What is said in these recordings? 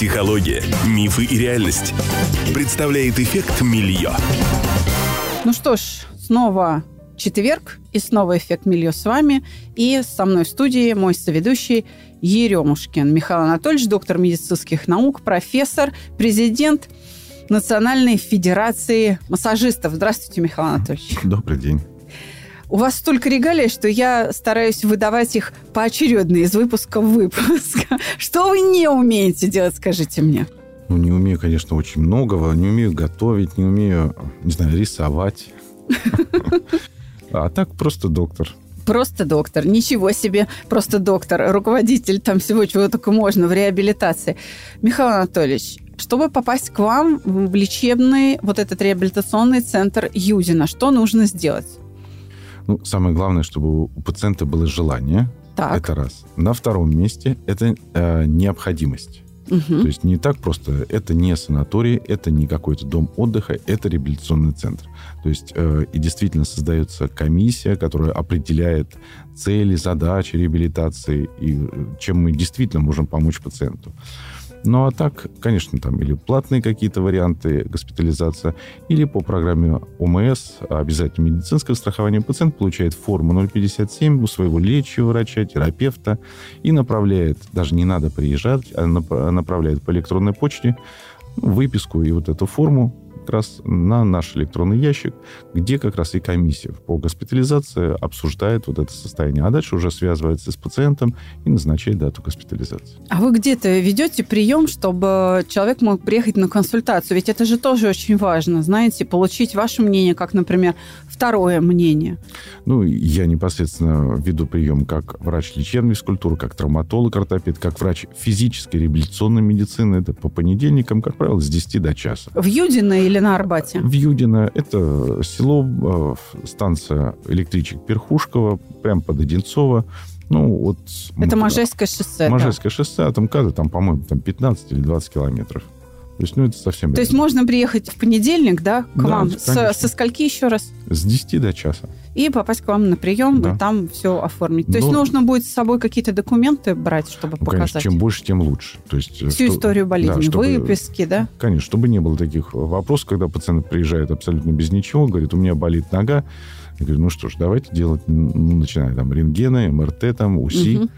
Психология, мифы и реальность. Представляет эффект Мильё. Ну что ж, снова четверг, и снова «Эффект Мильё» с вами. И со мной в студии мой соведущий Еремушкин Михаил Анатольевич, доктор медицинских наук, профессор, президент Национальной Федерации массажистов. Здравствуйте, Михаил Анатольевич. Добрый день. У вас столько регалий, что я стараюсь выдавать их поочередно из выпуска в выпуск. Что вы не умеете делать, скажите мне? Ну, не умею, конечно, очень многого. Не умею готовить, не умею, не знаю, рисовать. А так просто доктор. Просто доктор. Ничего себе. Просто доктор. Руководитель там всего, чего только можно в реабилитации. Михаил Анатольевич, чтобы попасть к вам в лечебный вот этот реабилитационный центр Юдина, что нужно сделать? Ну, самое главное, чтобы у пациента было желание. Так. Это раз. На втором месте это э, необходимость. Угу. То есть не так просто. Это не санаторий, это не какой-то дом отдыха, это реабилитационный центр. То есть э, и действительно создается комиссия, которая определяет цели, задачи реабилитации и э, чем мы действительно можем помочь пациенту. Ну, а так, конечно, там или платные какие-то варианты госпитализации, или по программе ОМС, обязательно медицинское страхование, пациент получает форму 057 у своего лечащего врача, терапевта и направляет, даже не надо приезжать, а нап- направляет по электронной почте выписку и вот эту форму как раз на наш электронный ящик, где как раз и комиссия по госпитализации обсуждает вот это состояние. А дальше уже связывается с пациентом и назначает дату госпитализации. А вы где-то ведете прием, чтобы человек мог приехать на консультацию? Ведь это же тоже очень важно, знаете, получить ваше мнение, как, например, второе мнение. Ну, я непосредственно веду прием как врач лечебной физкультуры, как травматолог, ортопед, как врач физической реабилитационной медицины. Это по понедельникам, как правило, с 10 до часа. В Юдино или на Арбате? В Юдино это село, э, станция электричек Перхушкова, прямо под Одинцово. Ну, вот... Это Можайское шоссе, да? Можайское шоссе, от МКАДа, там, по-моему, там 15 или 20 километров. То есть, ну, это совсем... То есть рядом. можно приехать в понедельник, да, к Да, вам? С- конечно. со скольки еще раз? С 10 до часа. И попасть к вам на прием, Да. и там все оформить. То есть Ну- нужно будет с собой какие-то документы брать, чтобы Ну, показать конечно, чем больше, тем лучше. То есть, всю что- историю болезни, да, чтобы- выписки, да? Конечно, чтобы не было таких вопросов, когда пациент приезжает абсолютно без ничего, говорит, у меня болит нога. Я говорю, ну что ж, давайте делать, ну, начиная там рентгены, МРТ, там, УСИ, Мгм.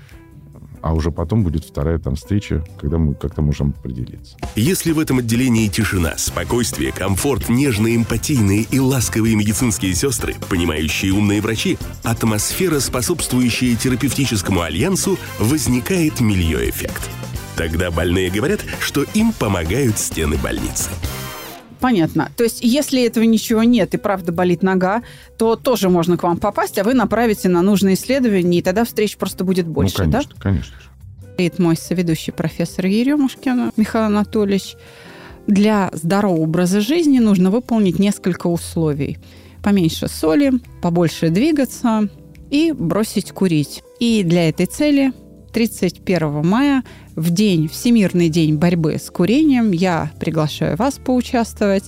А уже потом будет вторая там встреча, когда мы как-то можем определиться. Если в этом отделении тишина, спокойствие, комфорт, нежные, эмпатийные и ласковые медицинские сестры, понимающие умные врачи, атмосфера, способствующая терапевтическому альянсу, возникает мильё-эффект. Тогда больные говорят, что им помогают стены больницы. Понятно. То есть, если этого ничего нет и правда болит нога, то тоже можно к вам попасть, а вы направите на нужные исследования, и тогда встреч просто будет больше, ну, да? конечно, конечно. же. Говорит мой соведущий профессор Еремушкин Михаил Анатольевич. Для здорового образа жизни нужно выполнить несколько условий. Поменьше соли, побольше двигаться и бросить курить. И для этой цели 31 мая, в день, Всемирный день борьбы с курением, я приглашаю вас поучаствовать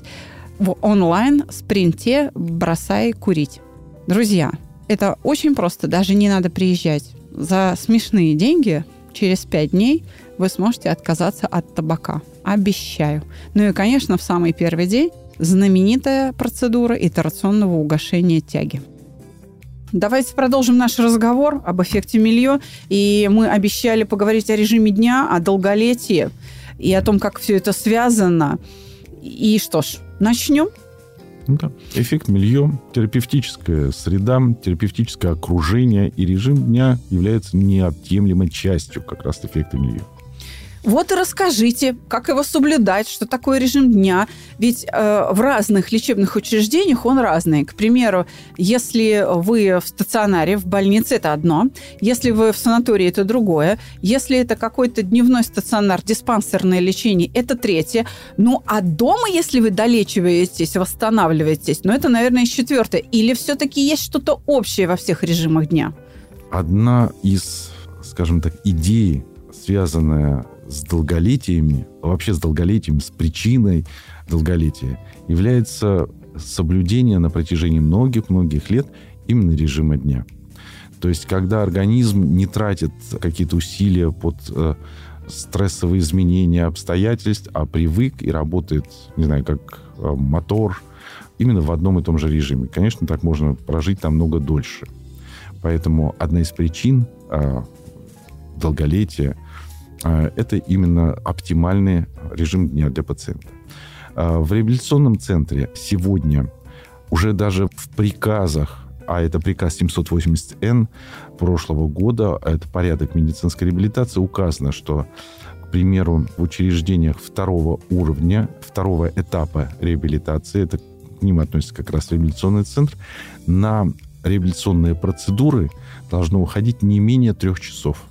в онлайн-спринте «Бросай курить». Друзья, это очень просто, даже не надо приезжать. За смешные деньги через пять дней вы сможете отказаться от табака. Обещаю. Ну и, конечно, в самый первый день знаменитая процедура итерационного угошения тяги. Давайте продолжим наш разговор об эффекте Мильё. И мы обещали поговорить о режиме дня, о долголетии и о том, как все это связано. И что ж, начнем. Ну да. Эффект милье, терапевтическая среда, терапевтическое окружение и режим дня является неотъемлемой частью как раз эффекта милье. Вот и расскажите, как его соблюдать, что такое режим дня. Ведь э, в разных лечебных учреждениях он разный. К примеру, если вы в стационаре, в больнице, это одно. Если вы в санатории, это другое. Если это какой-то дневной стационар, диспансерное лечение, это третье. Ну, а дома, если вы долечиваетесь, восстанавливаетесь, ну, это, наверное, четвертое. Или все-таки есть что-то общее во всех режимах дня? Одна из, скажем так, идей, связанная с долголетиями, вообще с долголетием, с причиной долголетия, является соблюдение на протяжении многих-многих лет именно режима дня. То есть, когда организм не тратит какие-то усилия под э, стрессовые изменения обстоятельств, а привык и работает, не знаю, как э, мотор, именно в одном и том же режиме. Конечно, так можно прожить намного дольше. Поэтому одна из причин э, долголетия это именно оптимальный режим дня для пациента. Э, в реабилитационном центре сегодня уже даже в приказах а это приказ 780Н прошлого года, это порядок медицинской реабилитации, указано, что, к примеру, в учреждениях второго уровня, второго этапа реабилитации, это к ним относится как раз реабилитационный центр, на реабилитационные процедуры должно уходить не менее трех часов.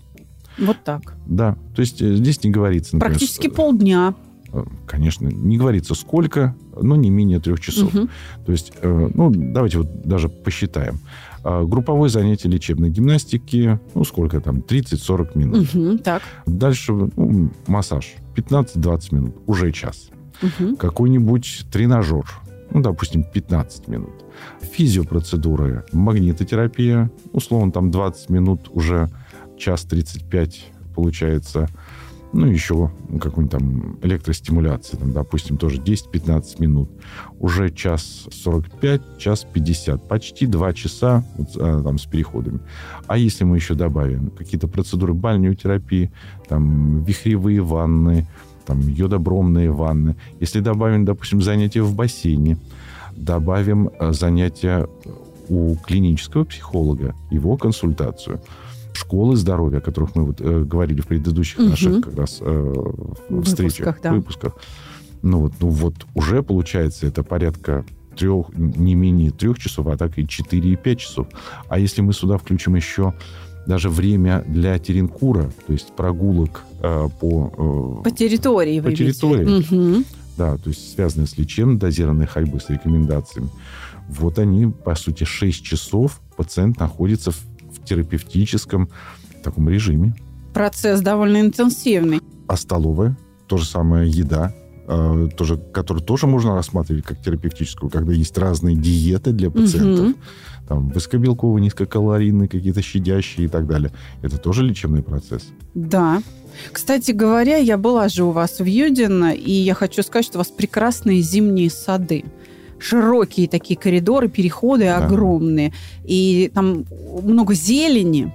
Вот так. Да, то есть э, здесь не говорится... Например, Практически полдня. Э, конечно, не говорится сколько, но не менее трех часов. Угу. То есть, э, ну, давайте вот даже посчитаем. А, групповое занятие лечебной гимнастики, ну, сколько там, 30-40 минут. Угу, так. Дальше ну, массаж, 15-20 минут, уже час. Угу. Какой-нибудь тренажер, ну, допустим, 15 минут. Физиопроцедуры, магнитотерапия, условно, там 20 минут, уже час 35 получается ну, еще какую-нибудь там электростимуляции, там, допустим, тоже 10-15 минут. Уже час 45, час 50, почти 2 часа вот, а, там, с переходами. А если мы еще добавим какие-то процедуры бальнеотерапии, там, вихревые ванны, там, йодобромные ванны, если добавим, допустим, занятия в бассейне, добавим а, занятия у клинического психолога, его консультацию – школы здоровья, о которых мы вот, э, говорили в предыдущих угу. наших как раз э, встречах, выпусках, да. выпусках. Ну вот, ну вот уже получается это порядка трех, не менее трех часов, а так и 4 и 5 часов. А если мы сюда включим еще даже время для теренкура, то есть прогулок э, по... Э, по территории. По территории. Угу. Да, то есть связанные с лечением дозированной ходьбы, с рекомендациями. Вот они, по сути, 6 часов пациент находится в терапевтическом таком режиме. Процесс довольно интенсивный. А столовая, то же самое еда, э, тоже, которую тоже можно рассматривать как терапевтическую, когда есть разные диеты для пациентов. Угу. Там высокобелковые, низкокалорийные, какие-то щадящие и так далее. Это тоже лечебный процесс. Да. Кстати говоря, я была же у вас в Юдино, и я хочу сказать, что у вас прекрасные зимние сады широкие такие коридоры, переходы да. огромные. И там много зелени.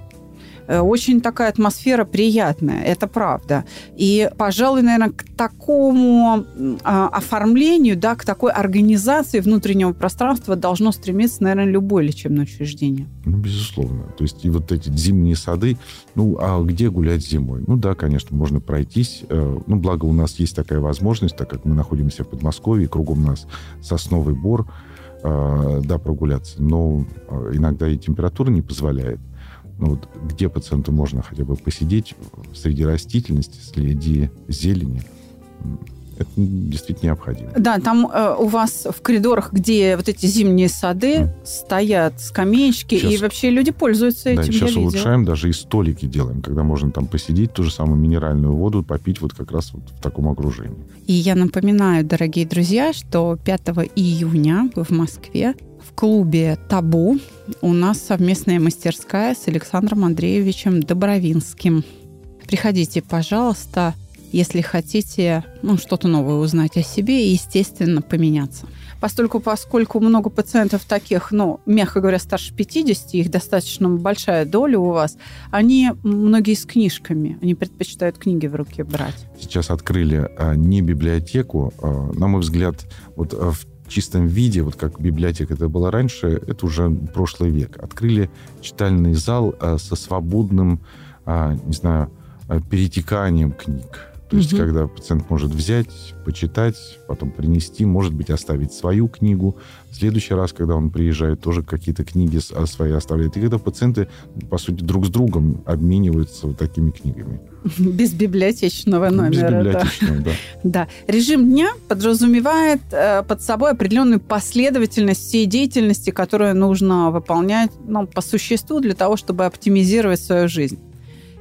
Э, очень такая атмосфера приятная, это правда. И, пожалуй, наверное, к такому а, оформлению, да, к такой организации внутреннего пространства должно стремиться, наверное, любое лечебное учреждение. Ну, безусловно. То есть и вот эти зимние сады, ну, а где гулять зимой? Ну, да, конечно, можно пройтись. Э, ну, благо у нас есть такая возможность, так как мы находимся в Подмосковье, кругом нас сосновый бор, э, да, прогуляться. Но иногда и температура не позволяет ну, вот, где пациенту можно хотя бы посидеть среди растительности, среди зелени, это действительно необходимо. Да, там э, у вас в коридорах, где вот эти зимние сады, mm. стоят скамеечки, сейчас, и вообще люди пользуются да, этим. Сейчас улучшаем, даже и столики делаем, когда можно там посидеть, ту же самую минеральную воду попить вот как раз вот в таком окружении. И я напоминаю, дорогие друзья, что 5 июня в Москве в клубе «Табу» у нас совместная мастерская с Александром Андреевичем Добровинским. Приходите, пожалуйста, если хотите ну, что-то новое узнать о себе и, естественно, поменяться. Постольку, поскольку много пациентов таких, ну, мягко говоря, старше 50, их достаточно большая доля у вас, они многие с книжками, они предпочитают книги в руки брать. Сейчас открыли а, не библиотеку, а, на мой взгляд, вот а, в чистом виде, вот как библиотека это была раньше, это уже прошлый век. Открыли читальный зал а, со свободным, а, не знаю, а, перетеканием книг. То есть, угу. когда пациент может взять, почитать, потом принести, может быть, оставить свою книгу. В следующий раз, когда он приезжает, тоже какие-то книги а, свои оставляет. И когда пациенты, по сути, друг с другом обмениваются вот такими книгами. Без библиотечного номера. Без библиотечного, да. да. Режим дня подразумевает э, под собой определенную последовательность всей деятельности, которую нужно выполнять ну, по существу для того, чтобы оптимизировать свою жизнь.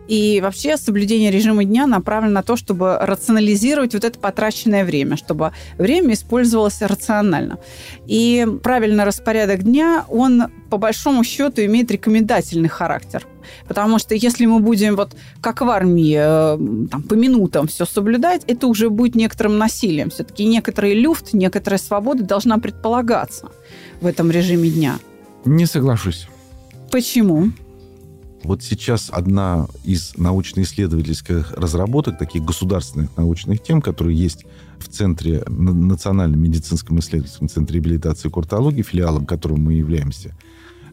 И вообще соблюдение режима дня направлено на то, чтобы рационализировать вот это потраченное время, чтобы время использовалось рационально. И правильный распорядок дня, он по большому счету имеет рекомендательный характер. Потому что если мы будем вот как в армии э, там, по минутам все соблюдать, это уже будет некоторым насилием. Все-таки некоторый люфт, некоторая свобода должна предполагаться в этом режиме дня. Не соглашусь. Почему? Вот сейчас одна из научно-исследовательских разработок, таких государственных научных тем, которые есть в Центре, Национальном медицинском исследовательском центре реабилитации и куртологии, филиалом которым мы являемся,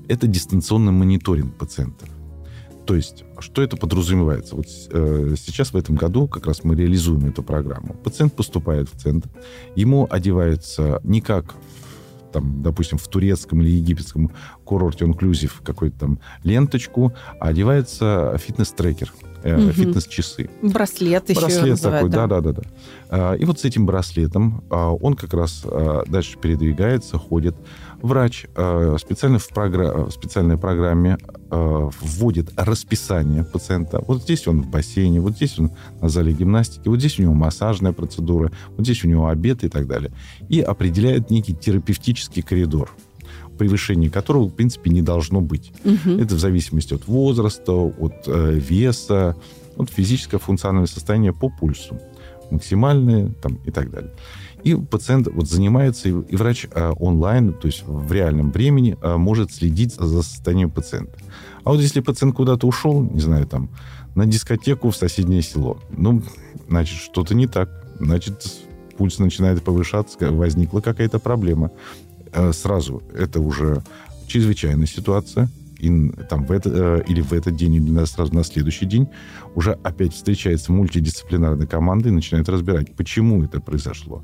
это дистанционный мониторинг пациентов. То есть, что это подразумевается? Вот э, сейчас в этом году как раз мы реализуем эту программу. Пациент поступает в центр, ему одевается не как там, допустим, в турецком или египетском курорте инклюзив какую-то там ленточку, а одевается фитнес-трекер, угу. фитнес-часы. Браслет еще Браслет называют, такой, да-да-да. А, и вот с этим браслетом а, он как раз дальше передвигается, ходит. Врач специально в, програ... в специальной программе вводит расписание пациента. Вот здесь он в бассейне, вот здесь он на зале гимнастики, вот здесь у него массажная процедура, вот здесь у него обед и так далее. И определяет некий терапевтический коридор превышение которого, в принципе, не должно быть. Угу. Это в зависимости от возраста, от э, веса, от физического функционального состояния по пульсу. Максимальные там, и так далее. И пациент вот занимается, и врач э, онлайн, то есть в реальном времени, э, может следить за состоянием пациента. А вот если пациент куда-то ушел, не знаю, там, на дискотеку в соседнее село, ну, значит, что-то не так. Значит, пульс начинает повышаться, возникла какая-то проблема. Э, сразу это уже чрезвычайная ситуация, и там в это, э, или в этот день, или сразу на следующий день уже опять встречается мультидисциплинарная команда и начинает разбирать, почему это произошло.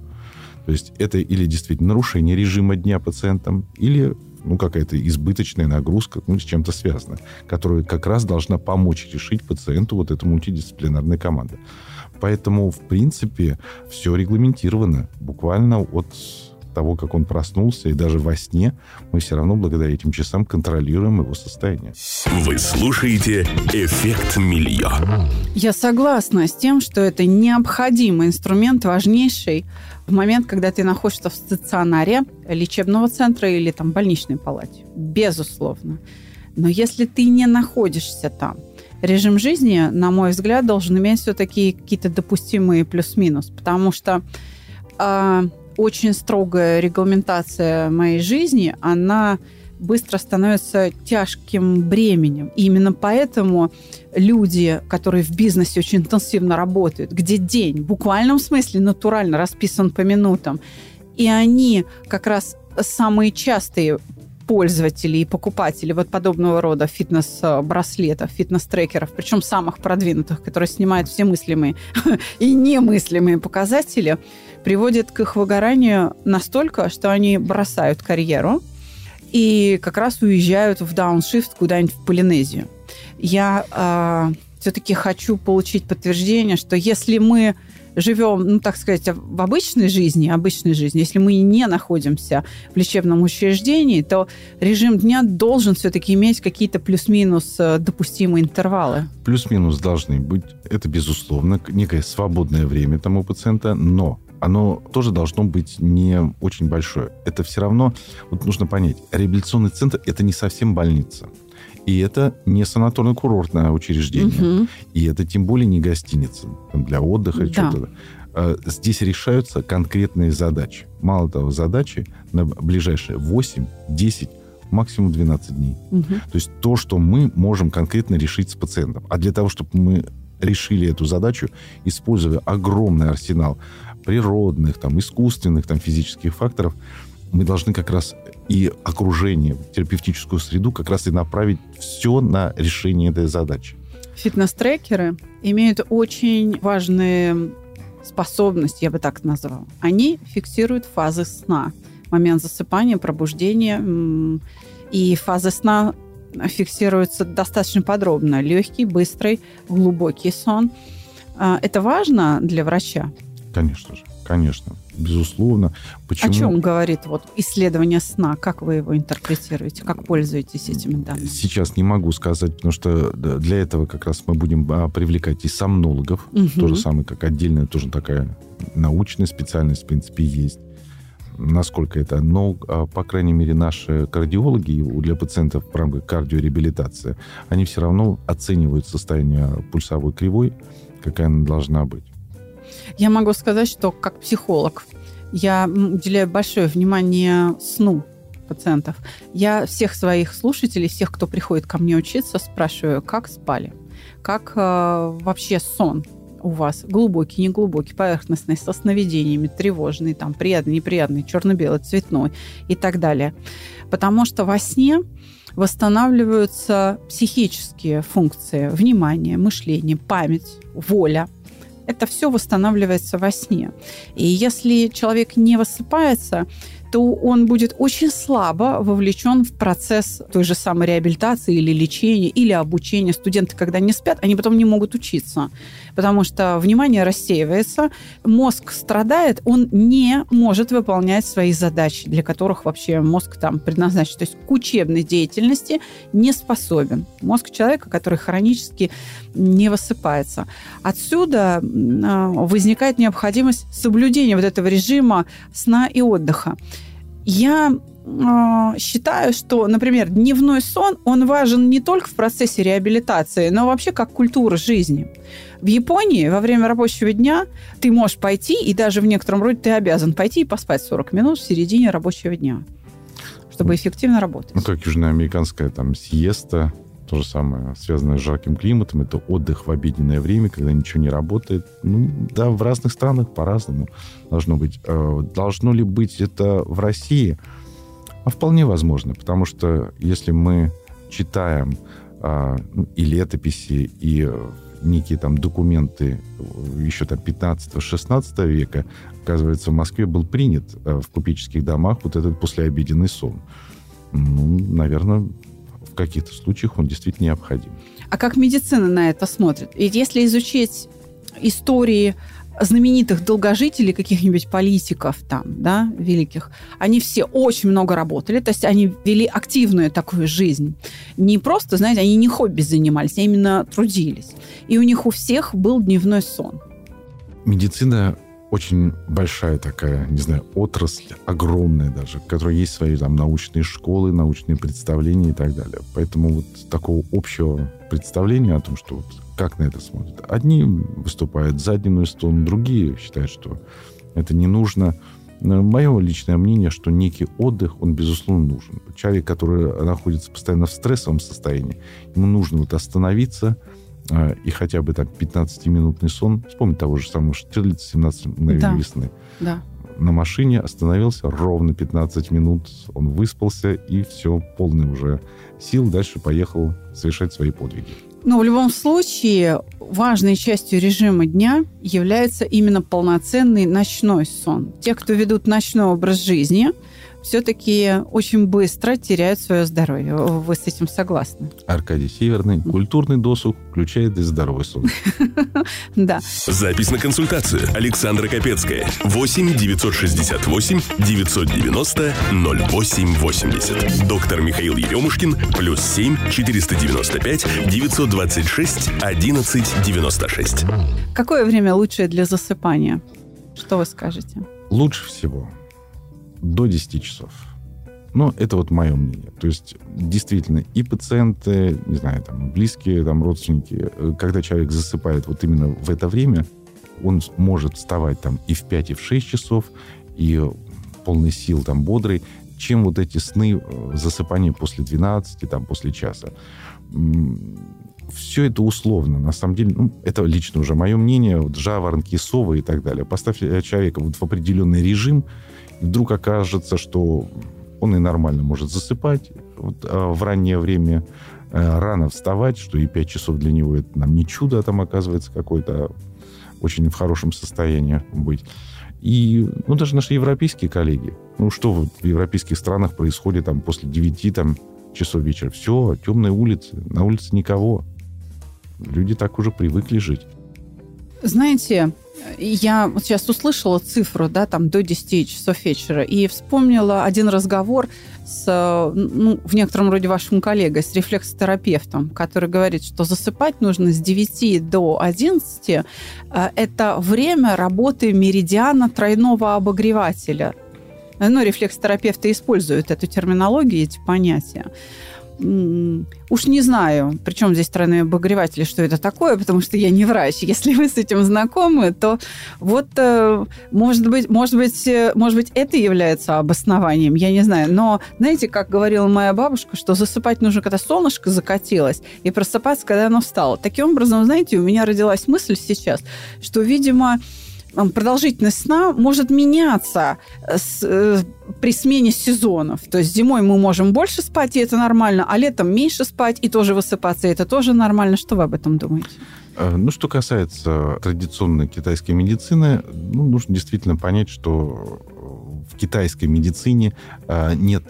То есть это или действительно нарушение режима дня пациентам, или ну, какая-то избыточная нагрузка, ну, с чем-то связана, которая как раз должна помочь решить пациенту вот эта мультидисциплинарная команда. Поэтому, в принципе, все регламентировано буквально от того, как он проснулся, и даже во сне, мы все равно благодаря этим часам контролируем его состояние. Вы слушаете «Эффект Мильон». Я согласна с тем, что это необходимый инструмент, важнейший в момент, когда ты находишься в стационаре лечебного центра или там больничной палате. Безусловно. Но если ты не находишься там, режим жизни, на мой взгляд, должен иметь все-таки какие-то допустимые плюс-минус, потому что э, очень строгая регламентация моей жизни, она быстро становится тяжким бременем. И именно поэтому люди, которые в бизнесе очень интенсивно работают, где день в буквальном смысле натурально расписан по минутам, и они как раз самые частые пользователи и покупатели вот подобного рода фитнес-браслетов, фитнес-трекеров, причем самых продвинутых, которые снимают все мыслимые и немыслимые показатели, приводит к их выгоранию настолько, что они бросают карьеру и как раз уезжают в дауншифт куда-нибудь в Полинезию. Я э, а, все-таки хочу получить подтверждение, что если мы живем, ну, так сказать, в обычной жизни, обычной жизни, если мы не находимся в лечебном учреждении, то режим дня должен все-таки иметь какие-то плюс-минус э, допустимые интервалы. Плюс-минус должны быть. Это, безусловно, некое свободное время тому пациента, но оно тоже должно быть не очень большое. Это все равно, вот нужно понять, реабилитационный центр – это не совсем больница. И это не санаторно-курортное учреждение. Угу. И это тем более не гостиница для отдыха. Да. Что-то. А, здесь решаются конкретные задачи. Мало того, задачи на ближайшие 8, 10, максимум 12 дней. Угу. То есть то, что мы можем конкретно решить с пациентом. А для того, чтобы мы решили эту задачу, используя огромный арсенал природных, там, искусственных там, физических факторов, мы должны как раз и окружение, терапевтическую среду как раз и направить все на решение этой задачи. Фитнес-трекеры имеют очень важные способности, я бы так назвала. Они фиксируют фазы сна, момент засыпания, пробуждения. И фазы сна фиксируются достаточно подробно. Легкий, быстрый, глубокий сон. А, это важно для врача, Конечно же, конечно, безусловно. Почему? О чем говорит вот исследование сна? Как вы его интерпретируете? Как пользуетесь этими данными? Сейчас не могу сказать, потому что для этого как раз мы будем а, привлекать и сомнологов, угу. то же самое, как отдельная тоже такая научная специальность, в принципе, есть насколько это. Но, а, по крайней мере, наши кардиологи для пациентов в рамках кардиореабилитации, они все равно оценивают состояние пульсовой кривой, какая она должна быть. Я могу сказать, что как психолог я уделяю большое внимание сну пациентов. Я всех своих слушателей, всех, кто приходит ко мне учиться, спрашиваю, как спали, как э, вообще сон у вас глубокий, неглубокий, поверхностный, со сновидениями, тревожный, там, приятный, неприятный, черно-белый, цветной и так далее. Потому что во сне восстанавливаются психические функции, внимание, мышление, память, воля. Это все восстанавливается во сне. И если человек не высыпается, то он будет очень слабо вовлечен в процесс той же самой реабилитации или лечения, или обучения. Студенты, когда не спят, они потом не могут учиться, потому что внимание рассеивается, мозг страдает, он не может выполнять свои задачи, для которых вообще мозг там предназначен. То есть к учебной деятельности не способен. Мозг человека, который хронически не высыпается. Отсюда а, возникает необходимость соблюдения вот этого режима сна и отдыха. Я э, считаю, что, например, дневной сон, он важен не только в процессе реабилитации, но вообще как культура жизни. В Японии во время рабочего дня ты можешь пойти, и даже в некотором роде ты обязан пойти и поспать 40 минут в середине рабочего дня, чтобы эффективно работать. Ну, как южноамериканская там сиеста, то же самое, связанное с жарким климатом, это отдых в обеденное время, когда ничего не работает. Ну, да, в разных странах по-разному должно быть. Э, должно ли быть это в России? А вполне возможно, потому что если мы читаем а, и летописи, и некие там документы еще там 15-16 века, оказывается, в Москве был принят э, в купеческих домах вот этот послеобеденный сон. Ну, наверное, каких-то случаях он действительно необходим. А как медицина на это смотрит? Ведь если изучить истории знаменитых долгожителей, каких-нибудь политиков там, да, великих, они все очень много работали, то есть они вели активную такую жизнь. Не просто, знаете, они не хобби занимались, а именно трудились. И у них у всех был дневной сон. Медицина очень большая такая, не знаю, отрасль, огромная даже, в которой есть свои там научные школы, научные представления и так далее. Поэтому вот такого общего представления о том, что вот как на это смотрят. Одни выступают за дневной стон, другие считают, что это не нужно. Мое личное мнение, что некий отдых, он, безусловно, нужен. Человек, который находится постоянно в стрессовом состоянии, ему нужно вот остановиться, и хотя бы так 15-минутный сон. Вспомни того же самого Штирлица «17 мгновений да. весны». Да. На машине остановился ровно 15 минут, он выспался, и все, полный уже сил, дальше поехал совершать свои подвиги. Но в любом случае важной частью режима дня является именно полноценный ночной сон. Те, кто ведут ночной образ жизни – все-таки очень быстро теряют свое здоровье. Вы с этим согласны? Аркадий Северный. Культурный досуг включает и здоровый сон. Да. Запись на консультацию. Александра Капецкая. 8 968 990 0880. Доктор Михаил Еремушкин. Плюс 7 495 926 11 96. Какое время лучшее для засыпания? Что вы скажете? Лучше всего до 10 часов. Ну, это вот мое мнение. То есть, действительно, и пациенты, не знаю, там, близкие, там, родственники, э, когда человек засыпает вот именно в это время, он может вставать там и в 5, и в 6 часов, и полный сил, там, бодрый, чем вот эти сны, э, засыпания после 12, там, после часа. Все это условно. На самом деле, ну, это лично уже мое мнение, вот жаворонки, совы и так далее. Поставь э, человека вот в определенный режим, вдруг окажется, что он и нормально может засыпать вот, а в раннее время, э, рано вставать, что и 5 часов для него это нам не чудо, а там оказывается какой-то очень в хорошем состоянии быть. И ну, даже наши европейские коллеги, ну что вот в европейских странах происходит там после 9 там, часов вечера? Все, темные улицы, на улице никого. Люди так уже привыкли жить. Знаете, я вот сейчас услышала цифру, да, там до 10 часов вечера, и вспомнила один разговор с, ну, в некотором роде вашим коллегой, с рефлексотерапевтом, который говорит, что засыпать нужно с 9 до 11. Э, это время работы меридиана тройного обогревателя. Ну, рефлексотерапевты используют эту терминологию, эти понятия уж не знаю, причем здесь тройной обогреватель, что это такое, потому что я не врач. Если вы с этим знакомы, то вот, э, может быть, может быть, э, может быть, это является обоснованием, я не знаю. Но знаете, как говорила моя бабушка, что засыпать нужно, когда солнышко закатилось, и просыпаться, когда оно встало. Таким образом, знаете, у меня родилась мысль сейчас, что, видимо, продолжительность сна может меняться с, э, при смене сезонов. То есть зимой мы можем больше спать, и это нормально, а летом меньше спать и тоже высыпаться, и это тоже нормально. Что вы об этом думаете? Э, ну, что касается традиционной китайской медицины, ну, нужно действительно понять, что в китайской медицине э, нет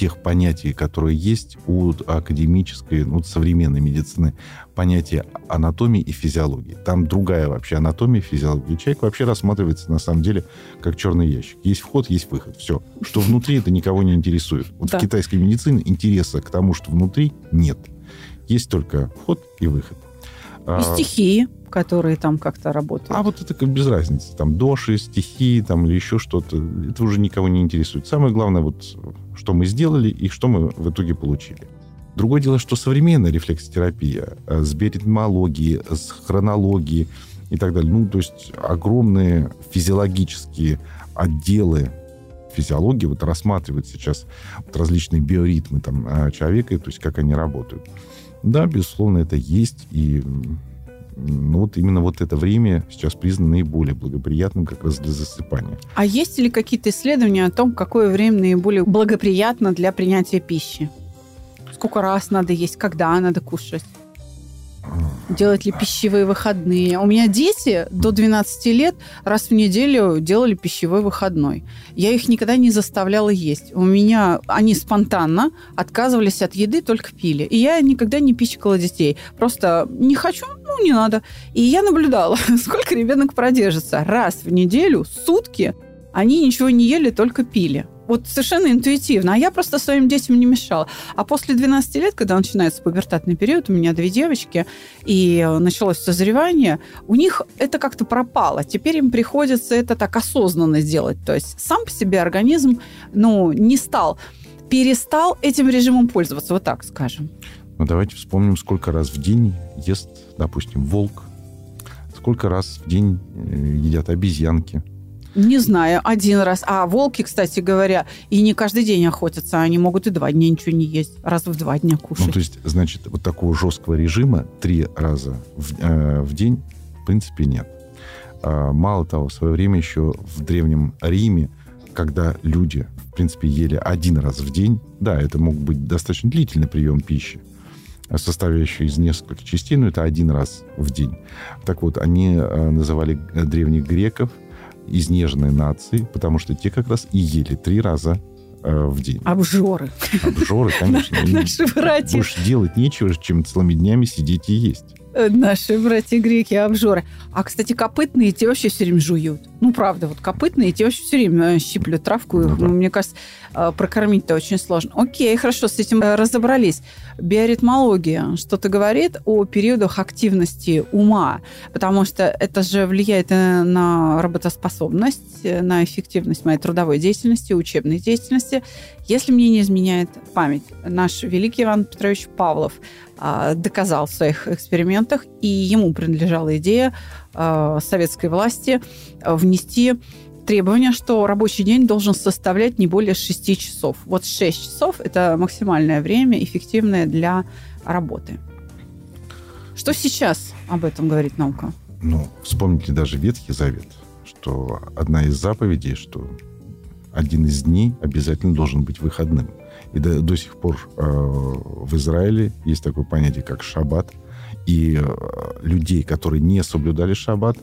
тех понятий, которые есть у академической, ну, современной медицины, понятия анатомии и физиологии. Там другая вообще анатомия, физиология. Человек вообще рассматривается, на самом деле, как черный ящик. Есть вход, есть выход. Все. Что внутри, это никого не интересует. Вот да. в китайской медицине интереса к тому, что внутри, нет. Есть только вход и выход. И а, стихии которые там как-то работают. А вот это как без разницы. Там доши, стихи там, или еще что-то. Это уже никого не интересует. Самое главное, вот, что мы сделали и что мы в итоге получили. Другое дело, что современная рефлексотерапия э, с биоритмологией, с хронологией и так далее, ну, то есть огромные физиологические отделы физиологии вот рассматривают сейчас вот различные биоритмы там, э, человека, то есть как они работают. Да, безусловно, это есть, и ну, вот именно вот это время сейчас признано наиболее благоприятным как раз для засыпания. А есть ли какие-то исследования о том, какое время наиболее благоприятно для принятия пищи? Сколько раз надо есть, когда надо кушать? Делать ли пищевые выходные? У меня дети до 12 лет раз в неделю делали пищевой выходной. Я их никогда не заставляла есть. У меня они спонтанно отказывались от еды, только пили. И я никогда не пичкала детей. Просто не хочу, ну, не надо. И я наблюдала, сколько ребенок продержится. Раз в неделю, сутки, они ничего не ели, только пили. Вот совершенно интуитивно. А я просто своим детям не мешала. А после 12 лет, когда начинается пубертатный период, у меня две девочки, и началось созревание, у них это как-то пропало. Теперь им приходится это так осознанно сделать. То есть сам по себе организм ну, не стал, перестал этим режимом пользоваться, вот так скажем. Ну, давайте вспомним, сколько раз в день ест, допустим, волк, сколько раз в день э, едят обезьянки, не знаю, один раз. А волки, кстати говоря, и не каждый день охотятся. Они могут и два дня ничего не есть. Раз в два дня кушать. Ну, то есть, значит, вот такого жесткого режима три раза в, э, в день, в принципе, нет. А, мало того, в свое время еще в Древнем Риме, когда люди, в принципе, ели один раз в день, да, это мог быть достаточно длительный прием пищи, состоящий из нескольких частей, но это один раз в день. Так вот, они э, называли древних греков – изнеженной нации, потому что те как раз и ели три раза э, в день. Обжоры. Обжоры, конечно. Наши братья. Уж делать нечего, чем целыми днями сидеть и есть. Э, наши братья греки, обжоры. А, кстати, копытные те вообще все время жуют. Ну, правда, вот копытные те вообще все время э, щиплют травку. Ну, да. Мне кажется, прокормить-то очень сложно. Окей, хорошо, с этим разобрались. Биоритмология что-то говорит о периодах активности ума, потому что это же влияет на работоспособность, на эффективность моей трудовой деятельности, учебной деятельности. Если мне не изменяет память, наш великий Иван Петрович Павлов а, доказал в своих экспериментах, и ему принадлежала идея а, советской власти внести требование, что рабочий день должен составлять не более 6 часов. Вот 6 часов – это максимальное время, эффективное для работы. Что сейчас об этом говорит наука? Ну, вспомните даже Ветхий Завет, что одна из заповедей, что один из дней обязательно должен быть выходным. И до, до сих пор э, в Израиле есть такое понятие, как шаббат. И э, людей, которые не соблюдали шаббат,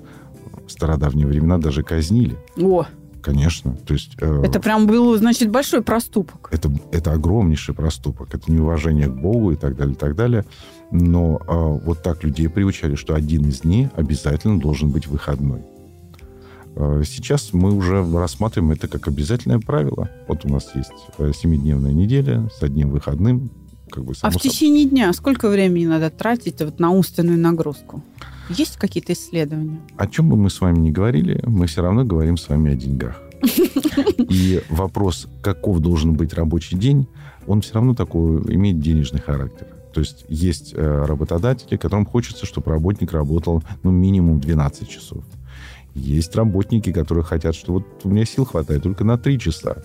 в стародавние времена даже казнили. О, Конечно. То есть, э, Это прям был, значит, большой проступок. это, это огромнейший проступок. Это неуважение к Богу и так далее, и так далее. Но э, вот так людей приучали, что один из дней обязательно должен быть выходной. Э, Сейчас мы уже рассматриваем это как обязательное правило. Вот у нас есть э, семидневная неделя с одним выходным. Как бы, А в собой. течение дня сколько времени надо тратить вот на умственную нагрузку? Есть какие-то исследования? О чем бы мы с вами ни говорили, мы все равно говорим с вами о деньгах. И вопрос, каков должен быть рабочий день, он все равно такой имеет денежный характер. То есть есть э, работодатели, которым хочется, чтобы работник работал ну, минимум 12 часов. Есть работники, которые хотят, что вот у меня сил хватает только на 3 часа.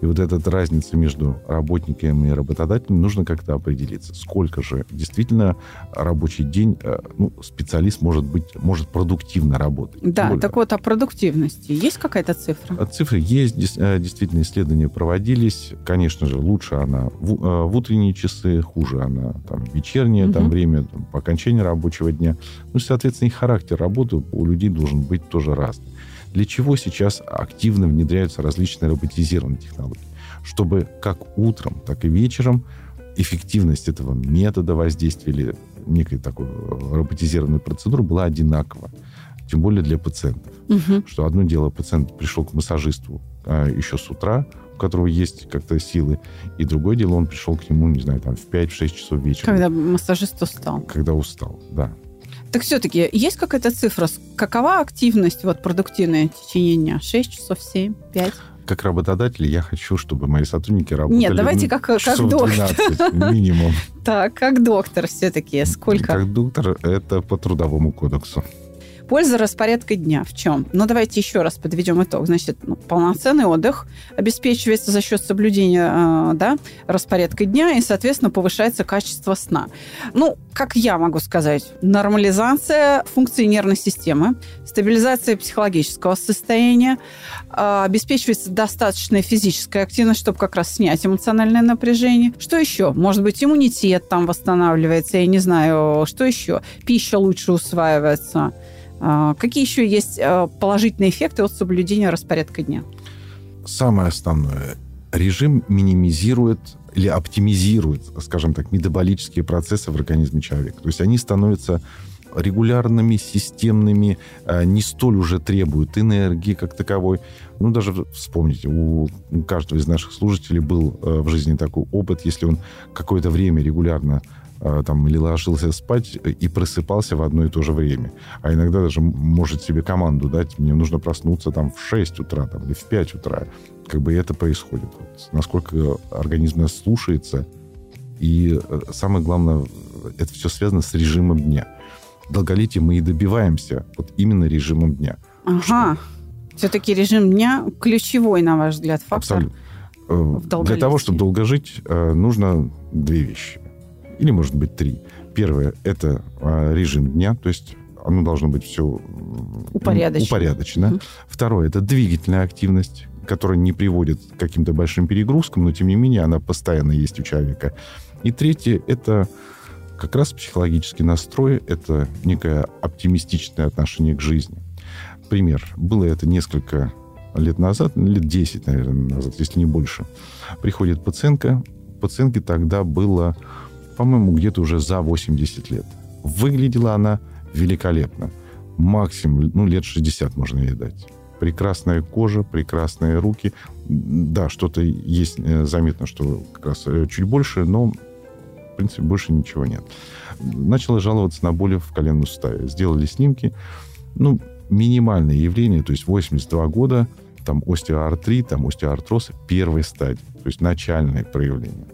И вот эта разница между работником и работодателем нужно как-то определиться. Сколько же действительно рабочий день э, ну, специалист может быть, может продуктивно работать. Да, более, так вот о продуктивности. Есть какая-то цифра? а Цифры есть, э, действительно исследования проводились. Конечно же, лучше она в, э, в утренние часы, хуже она там в вечернее там, Мгм. время, там, по окончании рабочего дня. Ну, соответственно, и характер работы у людей должен быть тоже разный. Для чего сейчас активно внедряются различные роботизированные технологии? Чтобы как утром, так и вечером эффективность этого метода воздействия или некой такой э, роботизированной процедуры была одинакова. Тем более для пациентов Мгм. что одно дело, пациент пришел к массажисту а, еще с утра, у которого есть как-то силы, и другое дело, он пришел к нему, не знаю, там, в 5-6 часов вечера, Когда массажист устал. когда устал, да. Так все-таки есть какая-то цифра? Какова активность вот продуктивная в течение дня? 6 часов, 7, 5? Как работодатель я хочу, чтобы мои сотрудники работали... Нет, давайте ну, как, как доктор. 12 минимум. Так, как доктор все-таки. Сколько? Как доктор, это по трудовому кодексу. Польза распорядка дня в чем? Ну, давайте еще раз подведем итог. Значит, ну, полноценный отдых обеспечивается за счет соблюдения э, да, распорядка дня, и, соответственно, повышается качество сна. Ну, как я могу сказать, нормализация функции нервной системы, стабилизация психологического состояния, э, обеспечивается достаточная физическая активность, чтобы как раз снять эмоциональное напряжение. Что еще? Может быть, иммунитет там восстанавливается, я не знаю, что еще? Пища лучше усваивается. А, Какие еще есть э, положительные эффекты от соблюдения распорядка дня? Самое основное. Режим минимизирует или оптимизирует, скажем так, метаболические процессы в организме человека. То есть они становятся регулярными, системными, э, не столь уже требуют энергии как таковой. Ну, даже вспомните, у каждого из наших служителей был в жизни такой опыт, если он какое-то время регулярно там или ложился спать э, и просыпался в одно и то же время. А иногда даже может себе команду дать, мне нужно проснуться там в 6 утра там, или в 5 утра. Как бы это происходит. Вот насколько организм нас слушается. И э, самое главное, это все связано с режимом дня. Долголетие мы и добиваемся вот именно режимом дня. Ага. Все-таки режим дня ключевой, на ваш взгляд, фактор. Абсолютно. Э, Для того, чтобы долго жить, э, нужно две вещи. Или, может быть, три. Первое – это э, режим дня, то есть оно должно быть все Упорядочено. упорядочено. Мгм. Второе – это двигательная активность, которая не приводит к каким-то большим перегрузкам, но, тем не менее, она постоянно есть у человека. И третье – это как раз психологический настрой, это некое оптимистичное отношение к жизни. Пример. Было это несколько лет назад, ну, лет 10, наверное, назад, если не больше. Приходит пациентка. Пациентке тогда было, по-моему, где-то уже за 80 лет. Выглядела она великолепно. Максимум, ну, лет 60 можно ей дать. Прекрасная кожа, прекрасные руки. Да, что-то есть э, заметно, что как раз э, чуть больше, но, в принципе, больше ничего нет. Начала жаловаться на боли в коленном суставе. Сделали снимки. Ну, минимальное явление, то есть 82 года, там остеоартрит, там остеоартроз первой стадии, то есть начальное проявление.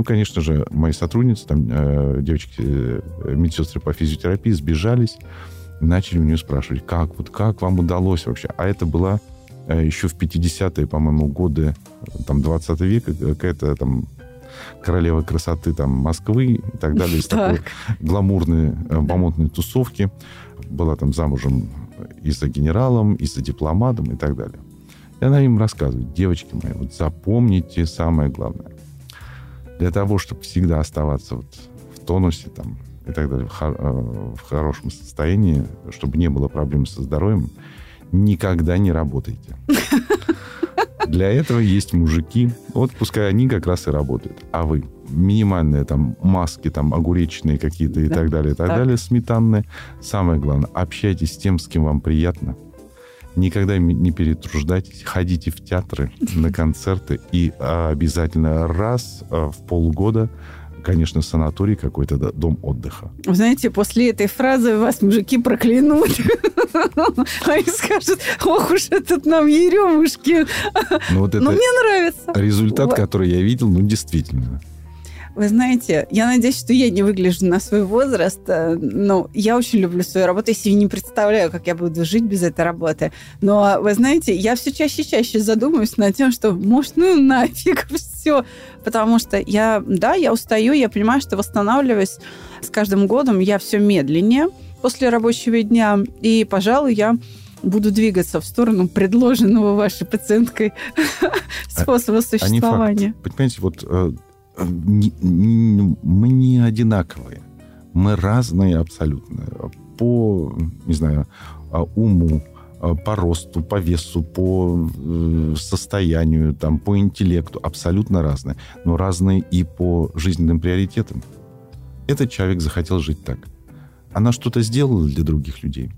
Ну, конечно же, мои сотрудницы, там э, девочки, э, медсестры по физиотерапии сбежались, начали у нее спрашивать, как, вот как вам удалось вообще? А это была э, еще в 50-е, по-моему, годы э, там 20 века какая-то там королева красоты там Москвы и так далее, из такой Так. гламурной э, бомонтной тусовки. Была там замужем и за генералом, и за дипломатом и так далее. И она им рассказывает, девочки мои, вот запомните самое главное. Для того, чтобы всегда оставаться вот в тонусе там, и так далее, в, хор- э, в хорошем состоянии, чтобы не было проблем со здоровьем, никогда не работайте. Для этого есть мужики. Вот пускай они как раз и работают. А вы минимальные там маски, там огуречные какие-то и да. так далее, и так, так далее, сметанные. Самое главное, общайтесь с тем, с кем вам приятно. Никогда не перетруждайтесь, ходите в театры, на концерты и обязательно раз а, в полгода конечно, санаторий какой-то, да, дом отдыха. Вы знаете, после этой фразы вас мужики проклянут. Они скажут, ох уж этот нам еремушки. Ну, Но мне нравится. Результат, который я видел, ну, действительно. Вы знаете, я надеюсь, что я не выгляжу на свой возраст, э, но я очень люблю свою работу. Я себе не представляю, как я буду жить без этой работы. Но, вы знаете, я все чаще и чаще задумываюсь над тем, что, может, ну нафиг все. Потому что я, да, я устаю, я понимаю, что восстанавливаюсь с каждым годом, я все медленнее после рабочего дня. И, пожалуй, я буду двигаться в сторону предложенного вашей пациенткой способа существования. А Понимаете, вот э, мы не одинаковые. Мы разные абсолютно. По, не знаю, а, уму, а, по росту, по весу, по э, состоянию, там, по интеллекту. Абсолютно разные. Но разные и по жизненным приоритетам. Этот человек захотел жить так. Она что-то сделала для других людей?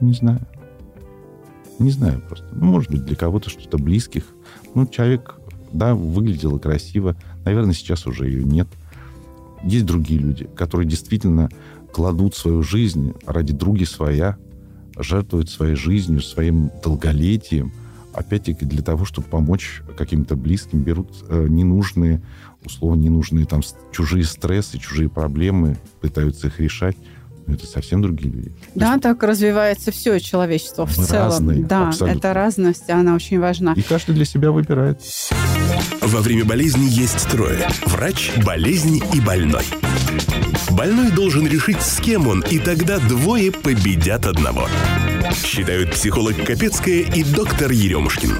Не знаю. Не знаю просто. Ну, может быть, для кого-то что-то близких. Ну, человек, да, выглядел красиво, Наверное, сейчас уже ее нет. Есть другие люди, которые действительно кладут свою жизнь ради други своя, жертвуют своей жизнью, своим долголетием, опять-таки для того, чтобы помочь каким-то близким, берут э, ненужные, условно ненужные там чужие стрессы, чужие проблемы, пытаются их решать. Это совсем другие люди. Да, есть, так развивается все человечество в целом. Разные, да, абсолютно. эта разность, она очень важна. И каждый для себя выбирает. Во время болезни есть трое. Врач, болезнь и больной. Больной должен решить, с кем он, и тогда двое победят одного. Считают психолог Капецкая и доктор Еремушкин.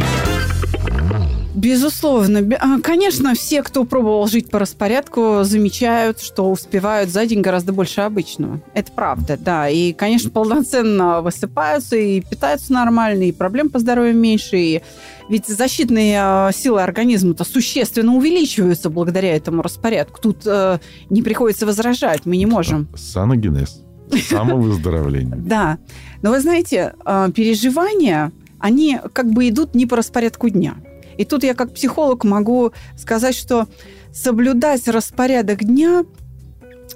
Безусловно. А, конечно, все, кто пробовал жить по распорядку, замечают, что успевают за день гораздо больше обычного. Это правда, да. И, конечно, полноценно высыпаются и питаются нормально, и проблем по здоровью меньше, и ведь защитные а, силы организма-то существенно увеличиваются благодаря этому распорядку. Тут э, не приходится возражать, мы не можем. Саногенез. Самовыздоровление. Да. Но вы знаете, а, переживания, они как бы идут не по распорядку дня. И тут я как психолог могу сказать, что соблюдать распорядок дня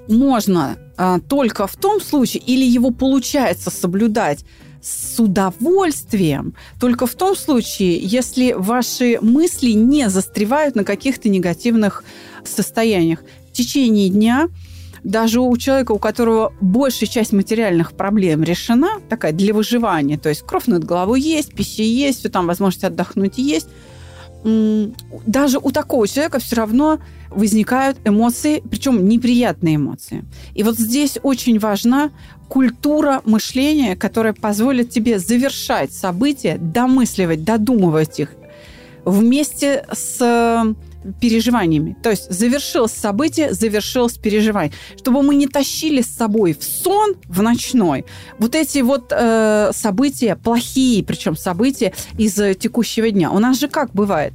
можно а, только в том случае, или его получается соблюдать с удовольствием, только в том случае, если ваши мысли не застревают на каких-то негативных состояниях. В течение дня даже у человека, у которого большая часть материальных проблем решена, такая для выживания, то есть кровь над головой есть, пища есть, все там возможность отдохнуть есть – даже у такого человека все равно возникают эмоции, причем неприятные эмоции. И вот здесь очень важна культура мышления, которая позволит тебе завершать события, домысливать, додумывать их вместе с переживаниями. То есть завершилось событие, завершилось переживание. Чтобы мы не тащили с собой в сон, в ночной, вот эти вот э, события, плохие причем события из текущего дня. У нас же как бывает?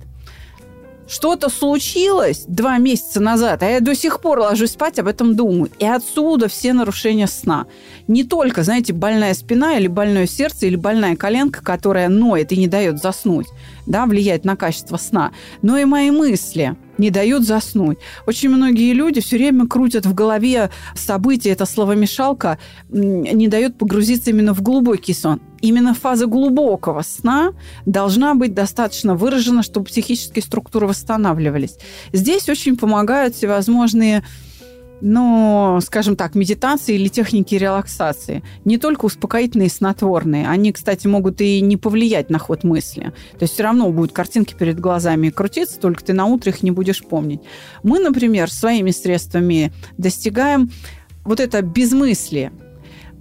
Что-то случилось два месяца назад, а я до сих пор ложусь спать, об этом думаю. И отсюда все нарушения сна. Не только, знаете, больная спина или больное сердце, или больная коленка, которая ноет и не дает заснуть, да, влияет на качество сна, но и мои мысли – не дают заснуть. Очень многие люди все время крутят в голове события, это словомешалка не дает погрузиться именно в глубокий сон. Именно фаза глубокого сна должна быть достаточно выражена, чтобы психические структуры восстанавливались. Здесь очень помогают всевозможные но, скажем так, медитации или техники релаксации. Не только успокоительные снотворные. Они, кстати, могут и не повлиять на ход мысли. То есть все равно будут картинки перед глазами крутиться, только ты на утро их не будешь помнить. Мы, например, своими средствами достигаем вот это безмыслие.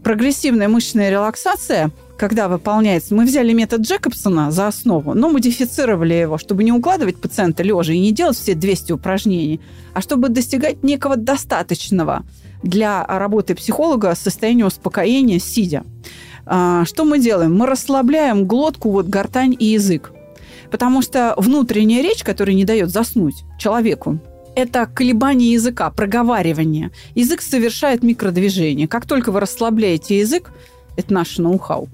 Прогрессивная мышечная релаксация – когда выполняется, мы взяли метод Джекобсона за основу, но модифицировали его, чтобы не укладывать пациента лежа и не делать все 200 упражнений, а чтобы достигать некого достаточного для работы психолога состояния успокоения, сидя. А, что мы делаем? Мы расслабляем глотку, вот гортань и язык. Потому что внутренняя речь, которая не дает заснуть человеку, это колебание языка, проговаривание. Язык совершает микродвижение. Как только вы расслабляете язык, это наше ноу-хау,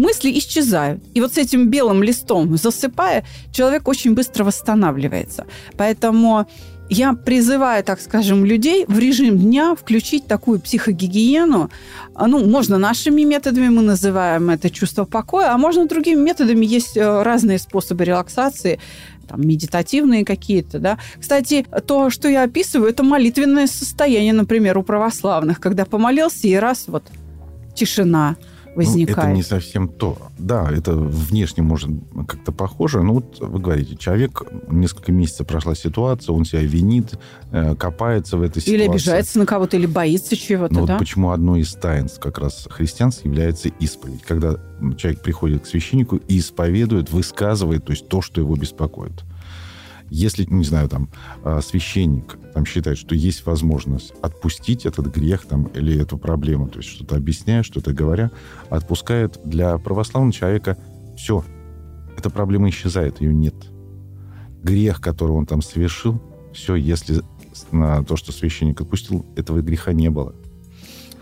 мысли исчезают. И вот с этим белым листом засыпая, человек очень быстро восстанавливается. Поэтому я призываю, так скажем, людей в режим дня включить такую психогигиену. А, ну, можно нашими методами, мы называем это чувство покоя, а можно другими методами. Есть э, разные способы релаксации там, медитативные какие-то, да. Кстати, то, что я описываю, это молитвенное состояние, например, у православных, когда помолился и раз вот тишина возникает. Ну, это не совсем то. Да, это внешне может как-то похоже. Но вот вы говорите, человек, несколько месяцев прошла ситуация, он себя винит, э, копается в этой ситуации. Или обижается на кого-то, или боится чего-то, Но да? вот почему одно из таинств как раз христианств является исповедь. Когда человек приходит к священнику и исповедует, высказывает, то есть то, что его беспокоит. Если, не знаю, там, а, священник там считает, что есть возможность отпустить этот грех там, или эту проблему, то есть что-то объясняя, что-то говоря, отпускает для православного человека все. Эта проблема исчезает, ее нет. Грех, который он там совершил, все, если на то, что священник отпустил, этого греха не было.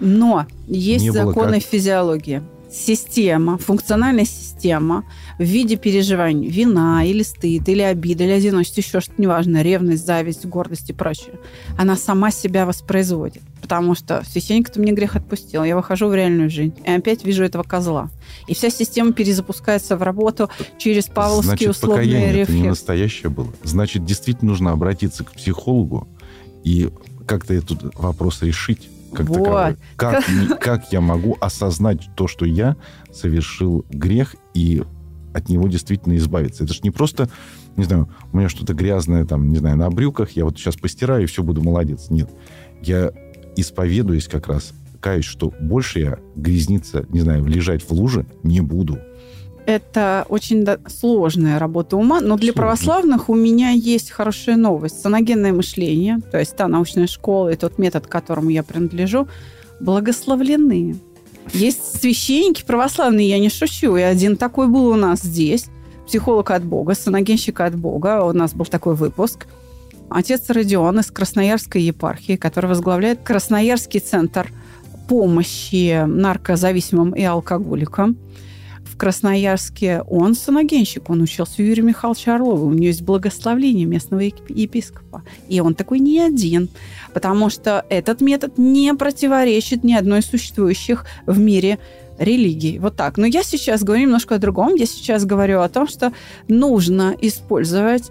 Но есть Не было законы как? физиологии. Система, функциональная система в виде переживаний, вина или стыд, или обида, или одиночество, еще что-то неважно, ревность, зависть, гордость и прочее, она сама себя воспроизводит. Потому что священник-то мне грех отпустил, я выхожу в реальную жизнь, и опять вижу этого козла. И вся система перезапускается в работу через павловские Значит, условные покаяние это не рефлексы. настоящее было. Значит, действительно нужно обратиться к психологу и как-то этот вопрос решить. Как Вот. таковой. Как, как я могу осознать то, что я совершил грех и от него действительно избавиться? Это же не просто, не знаю, у меня что-то грязное там, не знаю, на брюках, я вот сейчас постираю и все, буду молодец. Нет. Я исповедуюсь как раз, каюсь, что больше я грязниться, не знаю, лежать в луже не буду. Это очень сложная работа ума, но для Сложно. православных у меня есть хорошая новость. Саногенное мышление, то есть та научная школа и тот метод, к которому я принадлежу, благословлены. Есть священники православные, я не шучу, и один такой был у нас здесь, психолог от Бога, саногенщик от Бога, у нас был такой выпуск. Отец Родион из Красноярской епархии, который возглавляет Красноярский центр помощи наркозависимым и алкоголикам Красноярске. Он саногенщик, он учился у Юрия Михайловича Орлова. У него есть благословление местного еп- епископа. И он такой не один, потому что этот метод не противоречит ни одной из существующих в мире религий. Вот так. Но я сейчас говорю немножко о другом. Я сейчас говорю о том, что нужно использовать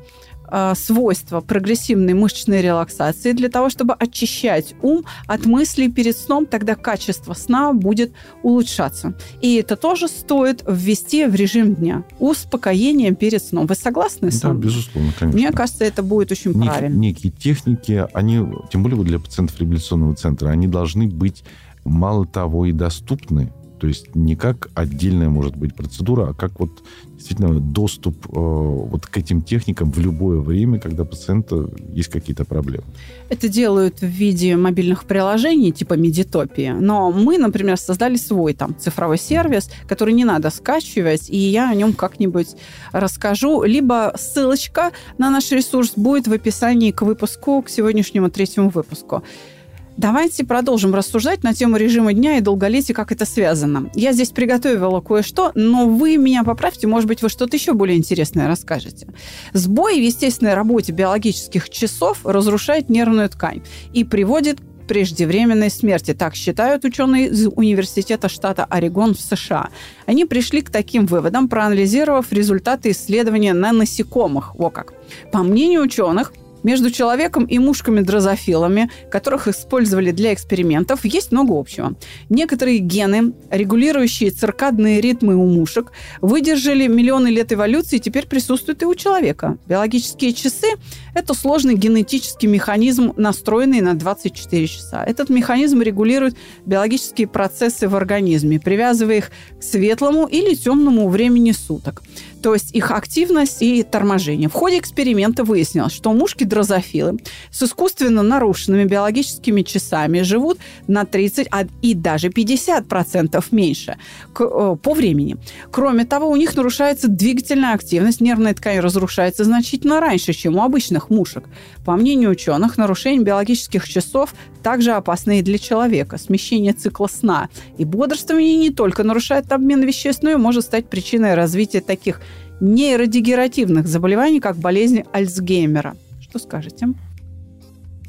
свойства прогрессивной мышечной релаксации для того, чтобы очищать ум от мыслей перед сном, тогда качество сна будет улучшаться. И это тоже стоит ввести в режим дня. Успокоение перед сном. Вы согласны с Да, безусловно, конечно. Мне кажется, это будет очень Нек- правильно. некие техники, они, тем более для пациентов реабилитационного центра, они должны быть мало того и доступны. То есть не как отдельная, может быть, процедура, а как вот действительно доступ э, вот к этим техникам в любое время, когда у пациента есть какие-то проблемы. Это делают в виде мобильных приложений типа Медитопии. Но мы, например, создали свой там цифровой сервис, который не надо скачивать, и я о нем как-нибудь расскажу. Либо ссылочка на наш ресурс будет в описании к выпуску, к сегодняшнему третьему выпуску. Давайте продолжим рассуждать на тему режима дня и долголетия, как это связано. Я здесь приготовила кое-что, но вы меня поправьте, может быть, вы что-то еще более интересное расскажете. Сбой в естественной работе биологических часов разрушает нервную ткань и приводит к преждевременной смерти. Так считают ученые из Университета штата Орегон в США. Они пришли к таким выводам, проанализировав результаты исследования на насекомых. Во как. По мнению ученых, между человеком и мушками-дрозофилами, которых использовали для экспериментов, есть много общего. Некоторые гены, регулирующие циркадные ритмы у мушек, выдержали миллионы лет эволюции и теперь присутствуют и у человека. Биологические часы – это сложный генетический механизм, настроенный на 24 часа. Этот механизм регулирует биологические процессы в организме, привязывая их к светлому или темному времени суток то есть их активность и торможение. В ходе эксперимента выяснилось, что мушки дрозофилы с искусственно нарушенными биологическими часами живут на 30 а, и даже 50% меньше э, по времени. Кроме того, у них нарушается двигательная активность, нервная ткань разрушается значительно раньше, чем у обычных мушек. По мнению ученых, нарушение биологических часов также опасно и для человека. Смещение цикла сна и бодрствования не только нарушает обмен веществ, но и может стать причиной развития таких нейродегеративных заболеваний, как болезнь Альцгеймера. Что скажете?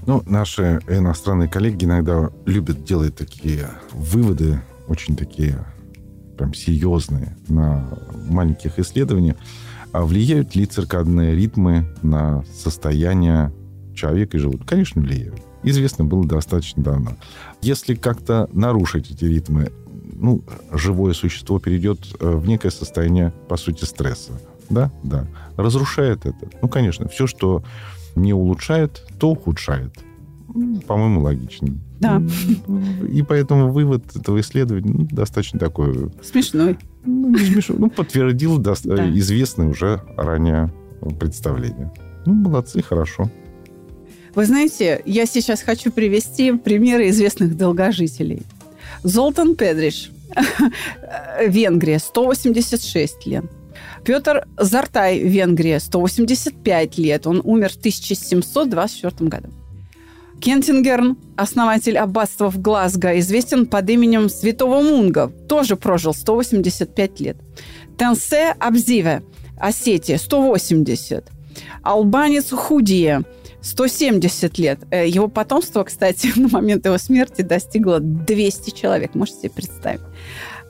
Ну, наши иностранные коллеги иногда любят делать такие выводы, очень такие прям серьезные на маленьких исследованиях. А влияют ли циркадные ритмы на состояние человека и живут? Конечно, влияют. Известно было достаточно давно. Если как-то нарушить эти ритмы, ну, живое существо перейдет э, в некое состояние, по сути, стресса. Да? Да. Разрушает это. Ну, конечно, все, что не улучшает, то ухудшает. По-моему, логично. Да. И поэтому вывод этого исследования ну, достаточно такой... Смешной. Ну, не смешной. Ну, подтвердил да. известное уже ранее представление. Ну, молодцы, хорошо. Вы знаете, я сейчас хочу привести примеры известных долгожителей. Золтан Педриш, Венгрия, 186 лет. Петр Зартай, Венгрия, 185 лет. Он умер в 1724 году. Кентингерн, основатель аббатства в Глазго, известен под именем Святого Мунга, тоже прожил 185 лет. Тенсе Абзиве, Осетия, 180. Албанец Худия, 170 лет. Э, его потомство, кстати, на момент его смерти достигло 200 человек. Можете себе представить.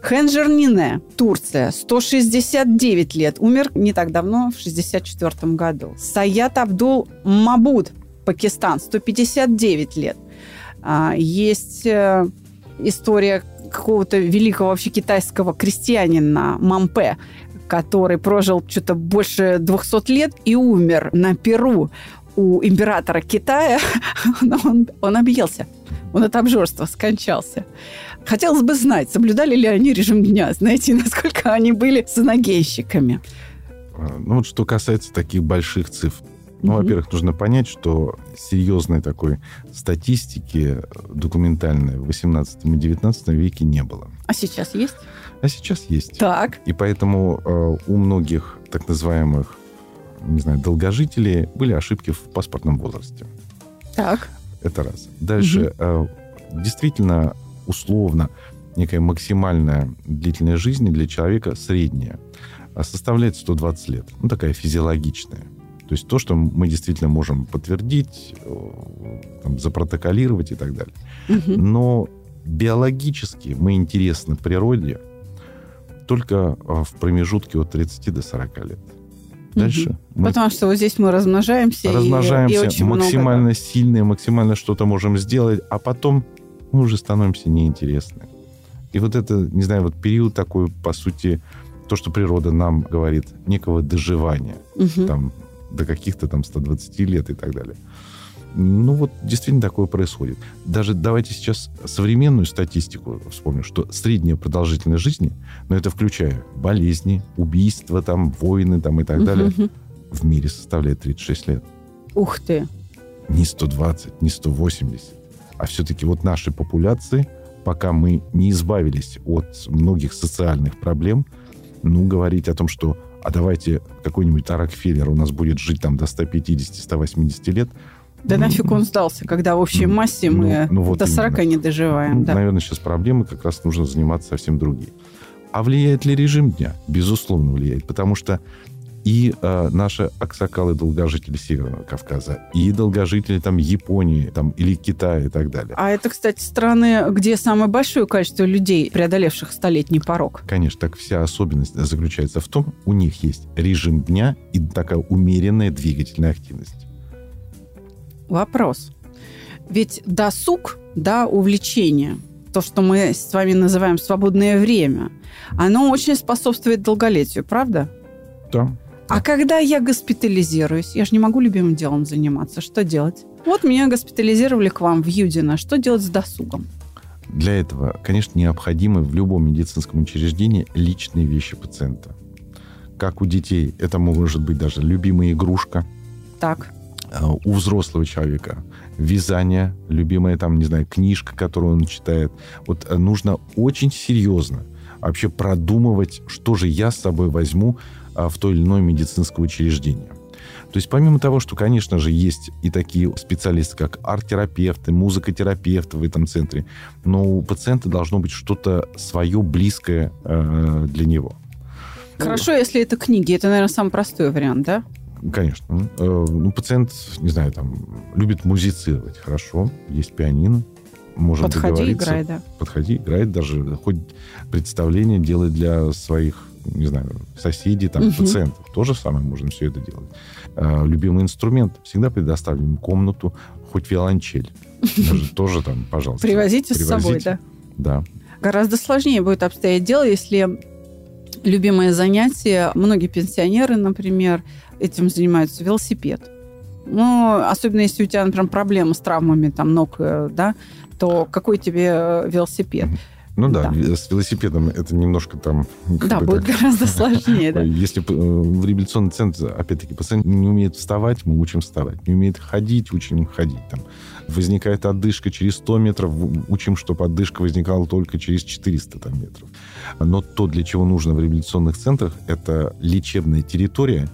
Хенджер Нине, Турция, 169 лет. Умер не так давно, в 64 году. Саят Абдул Мабуд, Пакистан, 159 лет. А, есть э, история какого-то великого вообще китайского крестьянина Мампе, который прожил что-то больше 200 лет и умер на Перу у императора Китая, он, он объелся. Он от обжорства скончался. Хотелось бы знать, соблюдали ли они режим дня, знаете, насколько они были саногейщиками. А, ну вот что касается таких больших цифр. Ну, во-первых, нужно понять, что серьезной такой статистики документальной в 18 и 19 веке не было. А сейчас есть? А сейчас есть. Так. И поэтому э, у многих так называемых не знаю, долгожители, были ошибки в паспортном возрасте. Так. Это раз. Дальше, угу. действительно, условно, некая максимальная длительность жизни для человека средняя а составляет 120 лет. Ну, такая физиологичная. То есть то, что мы действительно можем подтвердить, там, запротоколировать и так далее. Угу. Но биологически мы интересны природе только а, в промежутке от 30 до 40 лет. Дальше. Угу. Мы Потому что вот здесь мы размножаемся. Размножаемся, и, и очень максимально много, сильные, максимально что-то можем сделать, а потом мы уже становимся неинтересны. И вот это, не знаю, вот период такой, по сути, то, что природа нам говорит, некого доживания. Угу. Там, до каких-то там 120 лет и так далее. Ну вот действительно такое происходит. Даже давайте сейчас современную статистику вспомним, что средняя продолжительность жизни, но это включая болезни, убийства, там, войны там, и так далее, в мире составляет 36 лет. Ух ты! Не 120, не 180. А все-таки вот нашей популяции, пока мы не избавились от многих социальных проблем, ну, говорить о том, что а давайте какой-нибудь Рокфеллер у нас будет жить там до 150-180 лет, да ну, нафиг он сдался, когда в общей массе ну, мы ну, вот до 40 именно. не доживаем. Ну, да. Наверное, сейчас проблемы как раз нужно заниматься совсем другие. А влияет ли режим дня? Безусловно, влияет. Потому что и э, наши аксакалы-долгожители Северного Кавказа, и долгожители там Японии там, или Китая и так далее. А это, кстати, страны, где самое большое количество людей, преодолевших столетний порог. Конечно, так вся особенность заключается в том, у них есть режим дня и такая умеренная двигательная активность. Вопрос. Ведь досуг, да, увлечение, то, что мы с вами называем свободное время, оно очень способствует долголетию, правда? Да. А когда я госпитализируюсь, я же не могу любимым делом заниматься, что делать? Вот меня госпитализировали к вам в Юдино. Что делать с досугом? Для этого, конечно, необходимы в любом медицинском учреждении личные вещи пациента. Как у детей, это может быть даже любимая игрушка. Так Э, у взрослого человека вязание, любимая там, не знаю, книжка, которую он читает. Вот э, нужно очень серьезно вообще продумывать, что же я с собой возьму а, в то или иное медицинское учреждение. То есть помимо того, что, конечно же, есть и такие специалисты, как арт-терапевты, музыкотерапевты в этом центре, но у пациента должно быть что-то свое, близкое э, для него. Хорошо, если это книги. Это, наверное, самый простой вариант, да? Конечно. Э, ну, пациент, не знаю, там, любит музицировать. Хорошо, есть пианино. Можем Подходи, договориться. играй, да. Подходи, играет даже. Хоть представление делать для своих, не знаю, соседей, там, угу. пациентов. То же самое можем все это делать. Э, любимый инструмент. Всегда предоставим комнату, хоть виолончель. Даже тоже там, пожалуйста. Привозите с собой, да? Да. Гораздо сложнее будет обстоять дело, если любимое занятие, многие пенсионеры, например, этим занимаются, велосипед. Ну, особенно если у тебя, например, проблемы с травмами там, ног, э, да, то какой тебе э, велосипед? Ну да, да, с велосипедом это немножко там... Да, будет так, гораздо сложнее, да. Если э, в реабилитационный центр, опять-таки, пациент не умеет вставать, мы учим вставать. Не умеет ходить, учим ходить. Там. Возникает отдышка через 100 метров, учим, чтобы отдышка возникала только через 400 там, метров. Но то, для чего нужно в реабилитационных центрах, это лечебная территория,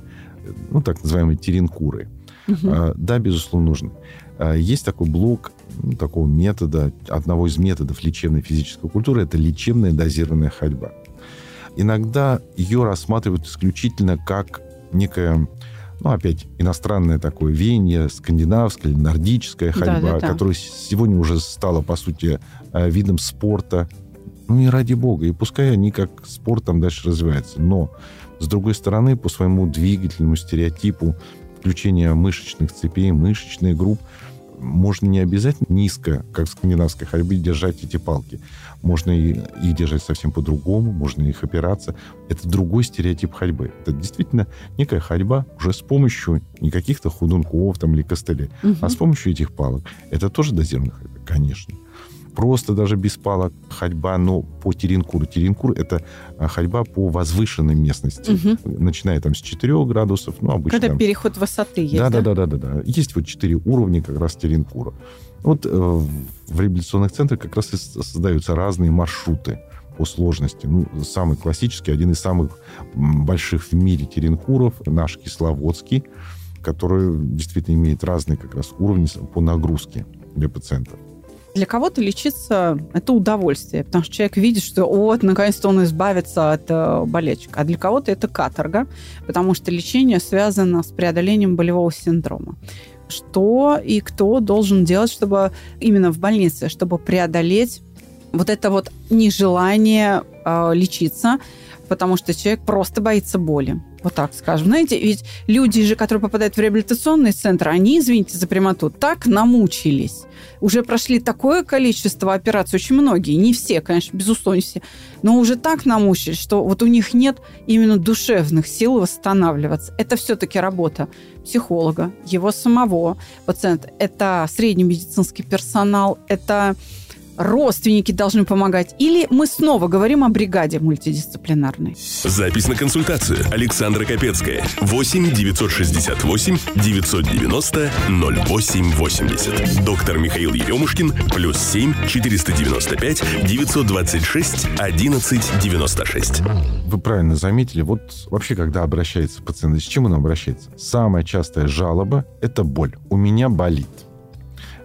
ну, так называемые теренкуры. Угу. Да, безусловно, нужны. А, есть такой блок такого метода, одного из методов лечебной физической культуры, это лечебная дозированная ходьба. Иногда ее рассматривают исключительно как некая ну, опять, иностранное такое веяние, скандинавская или нордическая ходьба, да, да, да. которая сегодня уже стала, по сути, э, видом спорта. Ну и ради бога. И пускай они как спорт там дальше развиваются. Но с другой стороны, по своему двигательному стереотипу включения мышечных цепей, мышечных групп, можно не обязательно низко, как в скандинавской ходьбе, держать эти палки. Можно их держать совсем по-другому, можно их опираться. Это другой стереотип ходьбы. Это действительно некая ходьба уже с помощью не каких-то худунков там, или костылей, угу. а с помощью этих палок. Это тоже дозированная ходьба? Конечно просто даже без палок ходьба, но по Теренкуру. Теренкур – это а, ходьба по возвышенной местности, угу. начиная там с 4 градусов, ну, обычно... Когда переход высоты есть, да? Да, да, да, да, да. Есть вот 4 уровня как раз Теренкура. Вот э, в реабилитационных центрах как раз и создаются разные маршруты по сложности. Ну, самый классический, один из самых больших в мире теренкуров, наш Кисловодский, который действительно имеет разные как раз уровни по нагрузке для пациентов. Для кого-то лечиться – это удовольствие, потому что человек видит, что вот, наконец-то он избавится от э, болячек. А для кого-то это каторга, потому что лечение связано с преодолением болевого синдрома. Что и кто должен делать, чтобы именно в больнице, чтобы преодолеть вот это вот нежелание э, лечиться, потому что человек просто боится боли. Вот так скажем. Знаете, ведь люди же, которые попадают в реабилитационный центр, они, извините за прямоту, так намучились. Уже прошли такое количество операций, очень многие, не все, конечно, безусловно, все, но уже так намучились, что вот у них нет именно душевных сил восстанавливаться. Это все-таки работа психолога, его самого пациента. Это средний медицинский персонал, это родственники должны помогать? Или мы снова говорим о бригаде мультидисциплинарной? Запись на консультацию. Александра Капецкая. 8 968 990 0880. Доктор Михаил Еремушкин. Плюс 7 495 926 11 96. Вы правильно заметили. Вот вообще, когда обращается пациент, с чем он обращается? Самая частая жалоба – это боль. У меня болит.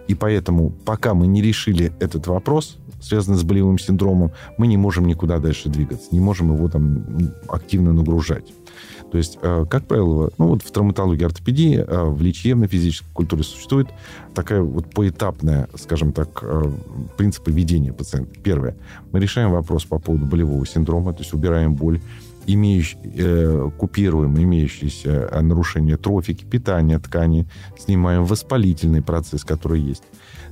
И поэтому, пока мы не решили этот вопрос, связанный с болевым синдромом, мы не можем никуда дальше двигаться, не можем его там активно нагружать. То есть, э, как правило, ну вот в травматологии ортопедии, э, в лечебной физической культуре существует такая вот поэтапная, скажем так, э, принцип ведения пациента. Первое. Мы решаем вопрос по поводу болевого синдрома, то есть убираем боль имеющ, э, купируем имеющиеся э, нарушения трофики, питания ткани, снимаем воспалительный процесс, который есть.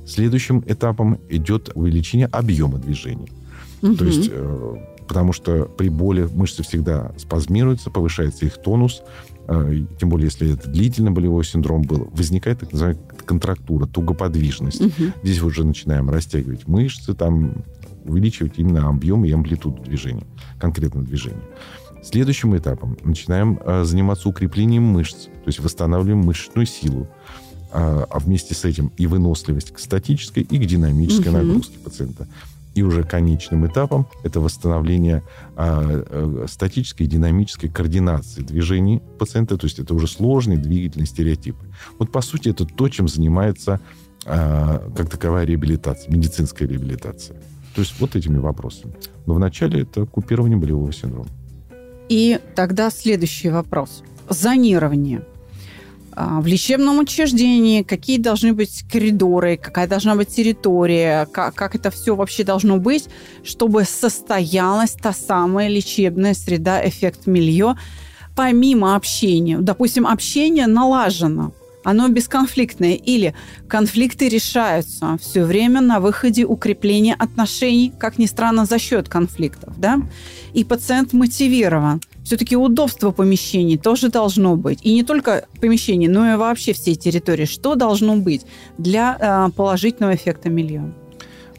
Следующим этапом идет увеличение объема движения. Угу. То есть, э, потому что при боли мышцы всегда спазмируются, повышается их тонус, э, тем более, если это длительный болевой синдром был, возникает так называемая контрактура, тугоподвижность. Угу. Здесь уже начинаем растягивать мышцы, там увеличивать именно объем и амплитуду движения, конкретно движения. Следующим этапом начинаем э, заниматься укреплением мышц, то есть восстанавливаем мышечную силу. а, а вместе с этим и выносливость к статической, и к динамической угу. нагрузке пациента. И уже конечным этапом это восстановление а, а, статической и динамической координации движений пациента, то есть это уже сложные двигательные стереотипы. Вот по сути это то, чем занимается а, как таковая реабилитация, медицинская реабилитация. То есть вот этими вопросами. Но вначале это купирование болевого синдрома. И тогда следующий вопрос. Зонирование. А, в лечебном учреждении какие должны быть коридоры, какая должна быть территория, как, как это все вообще должно быть, чтобы состоялась та самая лечебная среда, эффект милье, помимо общения. Допустим, общение налажено, оно бесконфликтное, или конфликты решаются все время на выходе укрепления отношений, как ни странно, за счет конфликтов, да, и пациент мотивирован. Все-таки удобство помещений тоже должно быть. И не только помещений, но и вообще всей территории. Что должно быть для э, положительного эффекта миллион?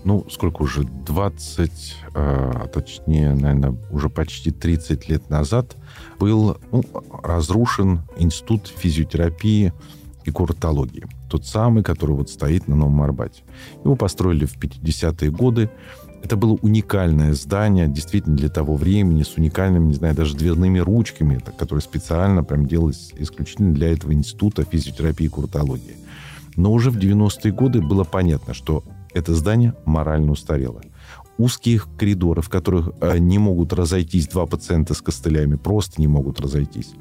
Ну, сколько уже? 20, э, точнее, наверное, уже почти 30 лет назад был ну, разрушен институт физиотерапии и куртологии. Тот самый, который вот стоит на Новом Арбате. Его построили в 50-е годы. Это было уникальное здание, действительно для того времени, с уникальными, не знаю, даже дверными ручками, которые специально прям делались исключительно для этого института физиотерапии и куртологии. Но уже в 90-е годы было понятно, что это здание морально устарело. Узкие коридоры, в которых э, не могут разойтись два пациента с костылями, просто не могут разойтись.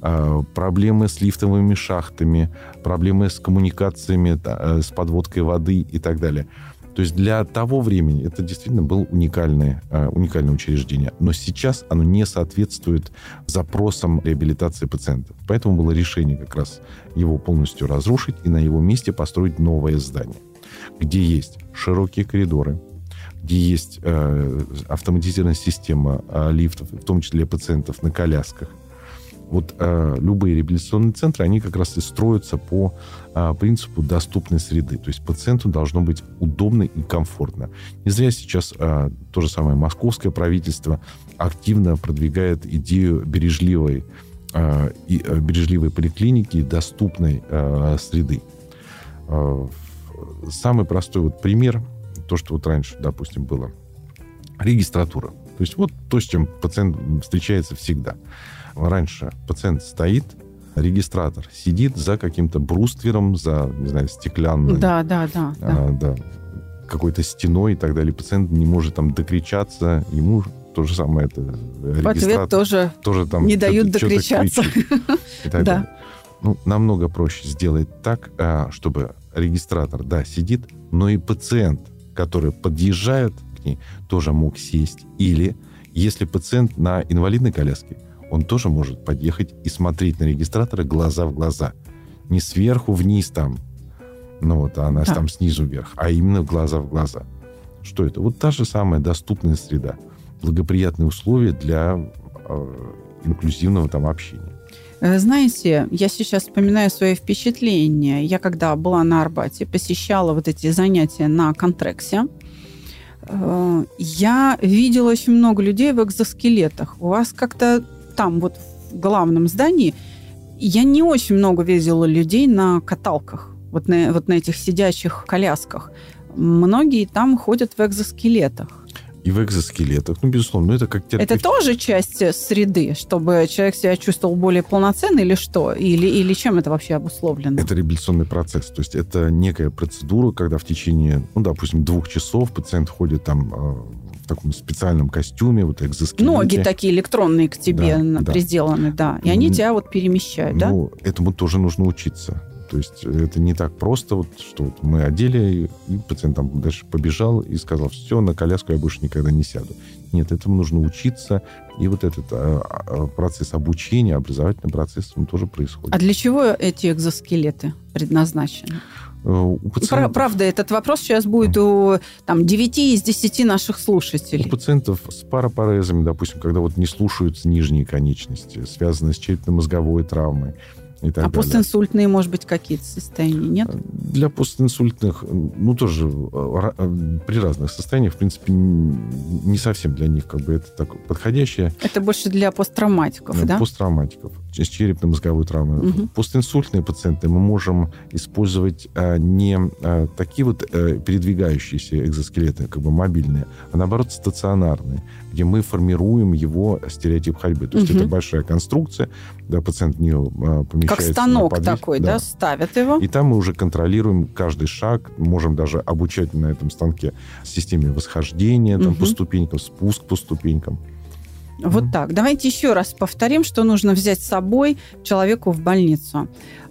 А, проблемы с лифтовыми шахтами, проблемы с коммуникациями, э, с подводкой воды и так далее – то есть для того времени это действительно было уникальное, э, уникальное учреждение. Но сейчас оно не соответствует запросам реабилитации пациентов. Поэтому было решение как раз его полностью разрушить и на его месте построить новое здание, где есть широкие коридоры, где есть э, автоматизированная система э, лифтов, в том числе пациентов на колясках, вот э, любые реабилитационные центры, они как раз и строятся по э, принципу доступной среды. То есть пациенту должно быть удобно и комфортно. Не зря сейчас э, то же самое московское правительство активно продвигает идею бережливой, э, и, э, бережливой поликлиники и доступной э, среды. Э, самый простой вот пример, то, что вот раньше, допустим, было, регистратура. То есть вот то, с чем пациент встречается всегда раньше пациент стоит, регистратор сидит за каким-то бруствером, за, не знаю, стеклянной... Да, да, да. А, да. какой-то стеной и так далее. Пациент не может там докричаться, ему то же самое это В ответ тоже, тоже там не дают докричаться. Да. Ну, намного проще сделать так, а, чтобы регистратор, да, сидит, но и пациент, который подъезжает к ней, тоже мог сесть. Или если пациент на инвалидной коляске, он тоже может подъехать и смотреть на регистратора глаза в глаза. Не сверху вниз там, ну вот, а она да. там снизу вверх, а именно глаза в глаза. Что это? Вот та же самая доступная среда. Благоприятные условия для э, инклюзивного там общения. Э, знаете, я сейчас вспоминаю свои впечатления. Я когда была на Арбате, посещала вот эти занятия на контрексе. Э, я видела очень много людей в экзоскелетах. У вас как-то там, вот в главном здании, я не очень много видела людей на каталках, вот на, вот на этих сидячих колясках. Многие там ходят в экзоскелетах. И в экзоскелетах, ну, безусловно, это как терапевт. Это тоже часть среды, чтобы человек себя чувствовал более полноценно или что? Или, или чем это вообще обусловлено? Это реабилитационный процесс. То есть это некая процедура, когда в течение, ну, допустим, двух часов пациент ходит там э, таком специальном костюме, вот экзоскелете. Ноги такие электронные к тебе да, да. приделаны, да. И они тебя вот перемещают, ну, да? Ну, этому тоже нужно учиться. То есть это не так просто, вот, что вот мы одели, и пациент там дальше побежал и сказал, все, на коляску я больше никогда не сяду. Нет, этому нужно учиться, и вот этот а, а, процесс обучения, образовательный процесс, он тоже происходит. А для чего эти экзоскелеты предназначены? Э, у пациентов... Правда, этот вопрос сейчас будет у там, 9 из 10 наших слушателей. У пациентов с парапарезами, допустим, когда вот не слушаются нижние конечности, связанные с черепно-мозговой травмой, и так а далее. постинсультные, может быть, какие-то состояния, нет? Для постинсультных, ну, тоже э, э, при разных состояниях, в принципе, не совсем для них как бы это так подходящее. Это больше для посттравматиков, да? Посттравматиков. С черепно-мозговой травмой. Угу. Постинсультные пациенты мы можем использовать а, не а, такие вот а, передвигающиеся экзоскелеты, как бы мобильные, а наоборот стационарные, где мы формируем его стереотип ходьбы. То есть угу. это большая конструкция, да, пациент в нее а, помещается. Как станок подвиг, такой, да. да, ставят его. И там мы уже контролируем каждый шаг, можем даже обучать на этом станке системе восхождения там, угу. по ступенькам, спуск по ступенькам. Вот mm-hmm. так. Давайте еще раз повторим, что нужно взять с собой человеку в больницу.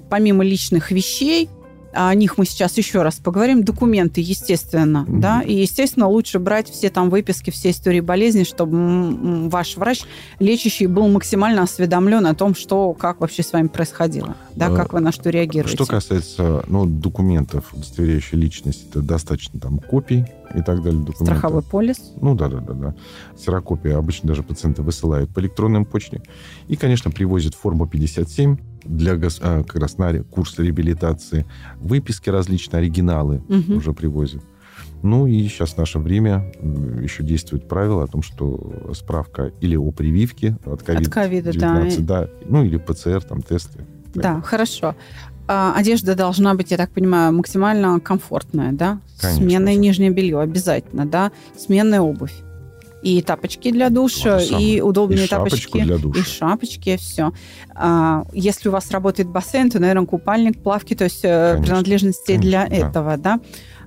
Помимо личных вещей, о них мы сейчас еще раз поговорим. Документы, естественно, mm-hmm. да, и, естественно, лучше брать все там выписки, все истории болезни, чтобы ваш врач лечащий был максимально осведомлен о том, что, как вообще с вами происходило, да, как вы на что реагируете. Что касается, ну, документов, удостоверяющих личность, это достаточно там копий и так далее. Документы. Страховой полис? Ну, да-да-да. да. Ксерокопии обычно даже пациенты высылают по электронным почте. И, конечно, привозят форму 57, для а, как раз на курс реабилитации. Выписки различные, оригиналы угу. уже привозят. Ну и сейчас в наше время еще действует правило о том, что справка или о прививке от COVID-19, да. да, ну или ПЦР, там, тесты. Да, хорошо. А, одежда должна быть, я так понимаю, максимально комфортная, да? Конечно. Сменное нижнее белье обязательно, да? Сменная обувь и тапочки для душа, и удобные и тапочки, для душа. и шапочки, все. А, если у вас работает бассейн, то, наверное, купальник, плавки, то есть э, Конечно. принадлежности Конечно, для да. этого, да.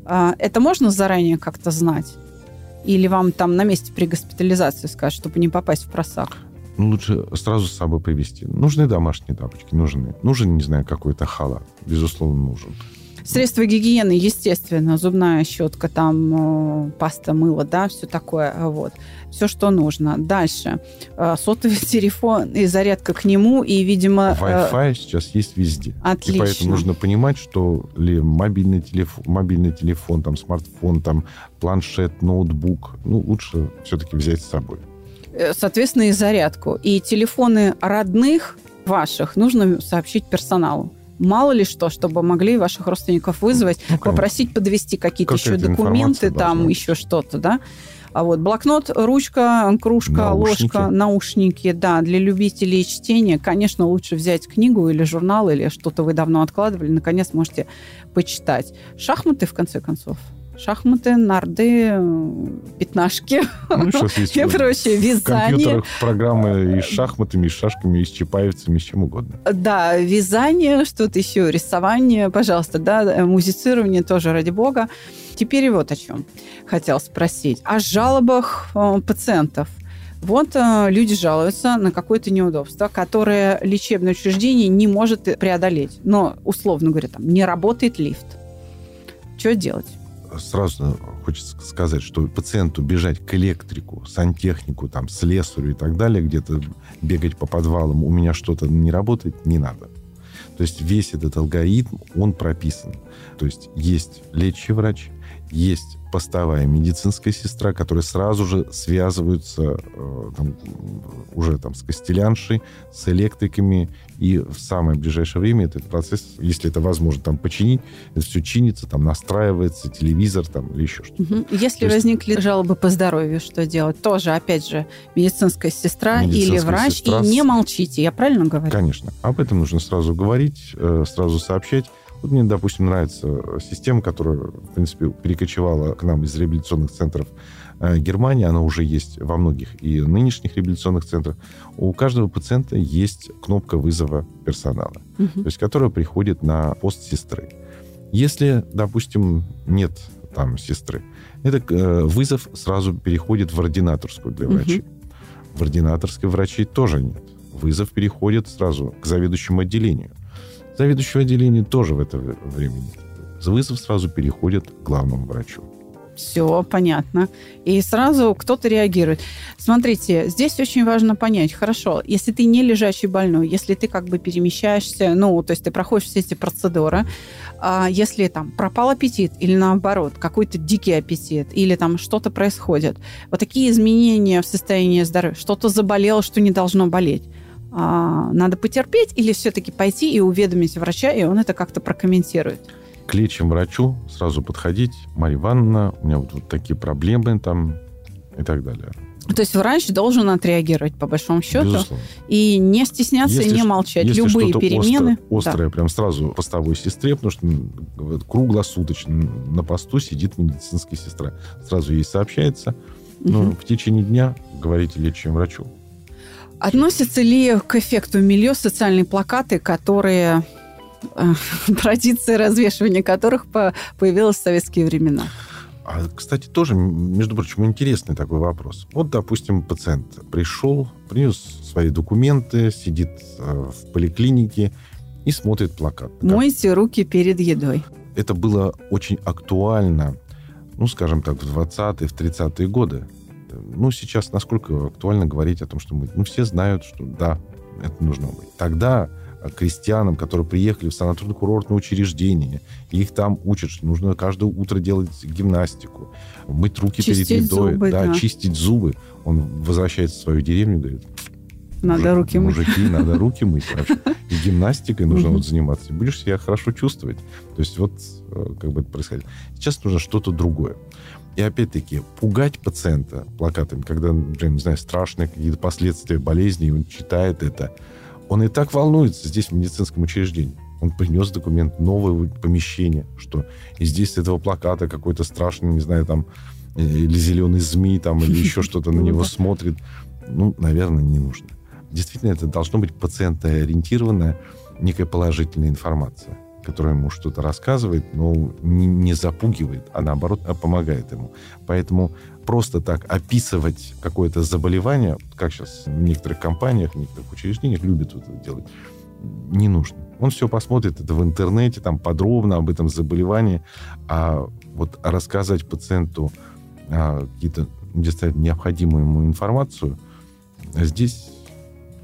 А, это можно заранее как-то знать? Или вам там на месте при госпитализации скажут, чтобы не попасть в просак? Ну, лучше сразу с собой привезти. Нужны домашние тапочки, нужны. Нужен, не знаю, какой-то халат. Безусловно, нужен. Средства гигиены, естественно, зубная щетка, там э, паста, мыло, да, все такое, вот. Все, что нужно. Дальше. Э, сотовый телефон и зарядка к нему, и, видимо... Э, Wi-Fi сейчас есть везде. Отлично. И поэтому нужно понимать, что ли мобильный телефон, мобильный телефон, там, смартфон, там, планшет, ноутбук, ну, лучше все-таки взять с собой. Соответственно, и зарядку. И телефоны родных ваших нужно сообщить персоналу мало ли что, чтобы могли ваших родственников вызвать, ну, попросить подвести какие-то еще документы, там еще что-то, да. А вот блокнот, ручка, кружка, наушники. ложка, наушники, да, для любителей чтения, конечно, лучше взять книгу или журнал, или что-то вы давно откладывали, наконец можете почитать. Шахматы, в конце концов шахматы, нарды, пятнашки ну, и прочее, вязание. В компьютерах программы и с шахматами, и с шашками, и с чапаевцами, и с чем угодно. Да, вязание, что-то еще, рисование, пожалуйста, да, музицирование тоже, ради бога. Теперь вот о чем хотел спросить. О жалобах э, пациентов. Вот э, люди жалуются на какое-то неудобство, которое лечебное учреждение не может преодолеть. Но, условно говоря, там не работает лифт. Что делать? Сразу хочется сказать, что пациенту бежать к электрику, сантехнику, там, слесарю и так далее, где-то бегать по подвалам, у меня что-то не работает, не надо. То есть весь этот алгоритм, он прописан. То есть есть лечащий врач, есть постовая медицинская сестра, которая сразу же связываются э, там, уже там, с костеляншей, с электриками, и в самое ближайшее время этот процесс, если это возможно, там починить, это все чинится, там настраивается, телевизор там или еще что-то. Угу. Если То возникли есть... жалобы по здоровью, что делать? Тоже, опять же, медицинская сестра медицинская или врач, сестра... и не молчите, я правильно говорю? Конечно. Об этом нужно сразу говорить, э, сразу сообщать. Вот мне, допустим, нравится система, которая, в принципе, перекочевала к нам из реабилитационных центров э, Германии. Она уже есть во многих и нынешних реабилитационных центрах. У каждого пациента есть кнопка вызова персонала, угу. то есть которая приходит на пост сестры. Если, допустим, нет там сестры, этот э, вызов сразу переходит в ординаторскую для врачей. Угу. В ординаторской врачей тоже нет. Вызов переходит сразу к заведующему отделению. Заведующего отделения тоже в это время. Вызов сразу переходит к главному врачу. Все понятно. И сразу кто-то реагирует. Смотрите, здесь очень важно понять, хорошо, если ты не лежачий больной, если ты как бы перемещаешься, ну, то есть ты проходишь все эти процедуры, а если там пропал аппетит или наоборот, какой-то дикий аппетит, или там что-то происходит, вот такие изменения в состоянии здоровья, что-то заболело, что не должно болеть, а, надо потерпеть или все-таки пойти и уведомить врача, и он это как-то прокомментирует? К лечащему врачу сразу подходить. Марья Ивановна, у меня вот, вот такие проблемы там и так далее. То есть врач должен отреагировать, по большому счету, Безусловно. и не стесняться, Если и не молчать. если Любые перемены. остро- острое, прям сразу постовой сестре, потому что вот круглосуточно на посту сидит медицинская сестра. Сразу ей сообщается. Да. Ну, Мгм. в течение дня говорите лечащему врачу. Относятся ли к эффекту милье социальные плакаты, которые э, традиция развешивания которых по- появилась в советские времена? А, кстати, тоже, между прочим, интересный такой вопрос. Вот, допустим, пациент пришел, принес свои документы, сидит э, в поликлинике и смотрит плакат. Мойте руки перед едой. Это было очень актуально, ну, скажем так, в 20-е, в 30-е годы. Ну, сейчас насколько актуально говорить о том, что мы... Ну, все знают, что да, это нужно быть. Тогда э, крестьянам, которые приехали в санаторно-курортное учреждение, и их там учат, что нужно каждое утро делать гимнастику, мыть руки Чистить перед едой, зубы, да. чистить зубы. Он возвращается в свою деревню и говорит, Надо «Мужик- руки мыть. Мужики, надо руки мыть вообще. И гимнастикой нужно вот заниматься. И Будешь себя хорошо чувствовать. То есть вот э, как бы это происходит. Сейчас нужно что-то другое. И опять-таки, пугать пациента плакатами, когда, например, не знаю, страшные какие-то последствия болезни, и он читает это, он и так волнуется здесь, в медицинском учреждении. Он принес документ, новое помещение, что и здесь с этого плаката какой-то страшный, не знаю, там, э, или зеленый змей, там, или еще что-то на Ну него смотрит. Ну, наверное, не нужно. Действительно, это должно быть пациентоориентированная некая положительная информация, которая ему что-то рассказывает, но не, запугивает, а наоборот а помогает ему. Поэтому просто так описывать какое-то заболевание, как сейчас в некоторых компаниях, в некоторых учреждениях любят это делать, не нужно. Он все посмотрит это в интернете, там подробно об этом заболевании, а вот рассказать пациенту а, какие-то действительно необходимую ему информацию, здесь,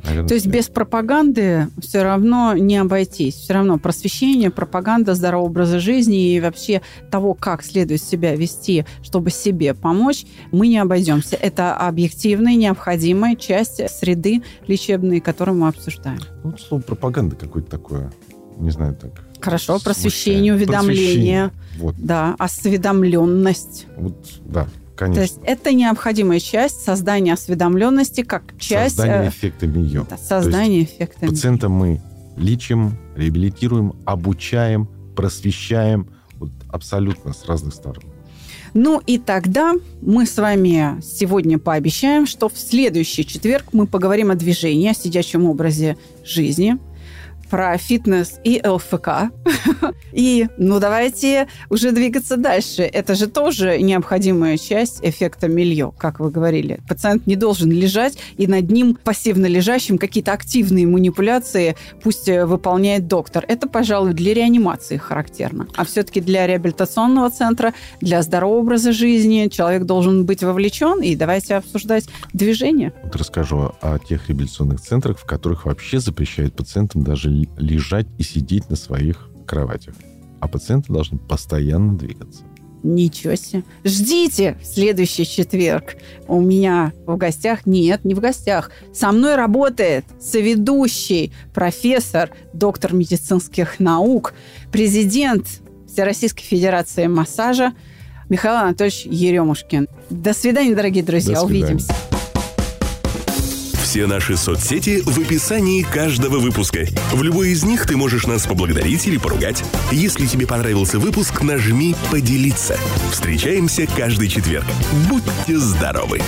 наверное... То есть без пропаганды все равно не обойтись. Все равно просвещение, пропаганда здорового образа жизни и вообще того, как следует себя вести, чтобы себе помочь, мы не обойдемся. Это объективная, необходимая часть среды лечебной, которую мы обсуждаем. Ну, вот слово пропаганда какое-то такое, не знаю, так... Хорошо, просвещение, уведомление, Просвещение. Вот, да, осведомленность. вот, да, То конечно. есть это необходимая часть создания осведомленности как часть Создание э, эффекта Мийо. да, создания эффекта. Пациента мы лечим, реабилитируем, обучаем, просвещаем вот, абсолютно с разных сторон. Ну и тогда мы с вами сегодня пообещаем, что в следующий четверг мы поговорим о движении, о сидячем образе жизни, про фитнес и ЛФК. И, ну, давайте уже двигаться дальше. Это же тоже необходимая часть эффекта милье, как вы говорили. Пациент не должен лежать, и над ним пассивно лежащим какие-то активные манипуляции пусть э, выполняет доктор. Это, пожалуй, для реанимации характерно. А все-таки для реабилитационного центра, для здорового образа жизни человек должен быть вовлечен. И давайте обсуждать движение. Вот расскажу о тех реабилитационных центрах, в которых вообще запрещают пациентам даже лежать и сидеть на своих кроватях. А пациенты должны постоянно двигаться. Ничего себе. Ждите в следующий четверг. У меня в гостях, нет, не в гостях, со мной работает соведущий профессор, доктор медицинских наук, президент Всероссийской Федерации массажа Михаил Анатольевич Еремушкин. До свидания, дорогие друзья. До свидания. Увидимся. Все наши соцсети в описании каждого выпуска. В любой из них ты можешь нас поблагодарить или поругать. Если тебе понравился выпуск, нажми «Поделиться». Встречаемся каждый четверг. Будьте здоровы!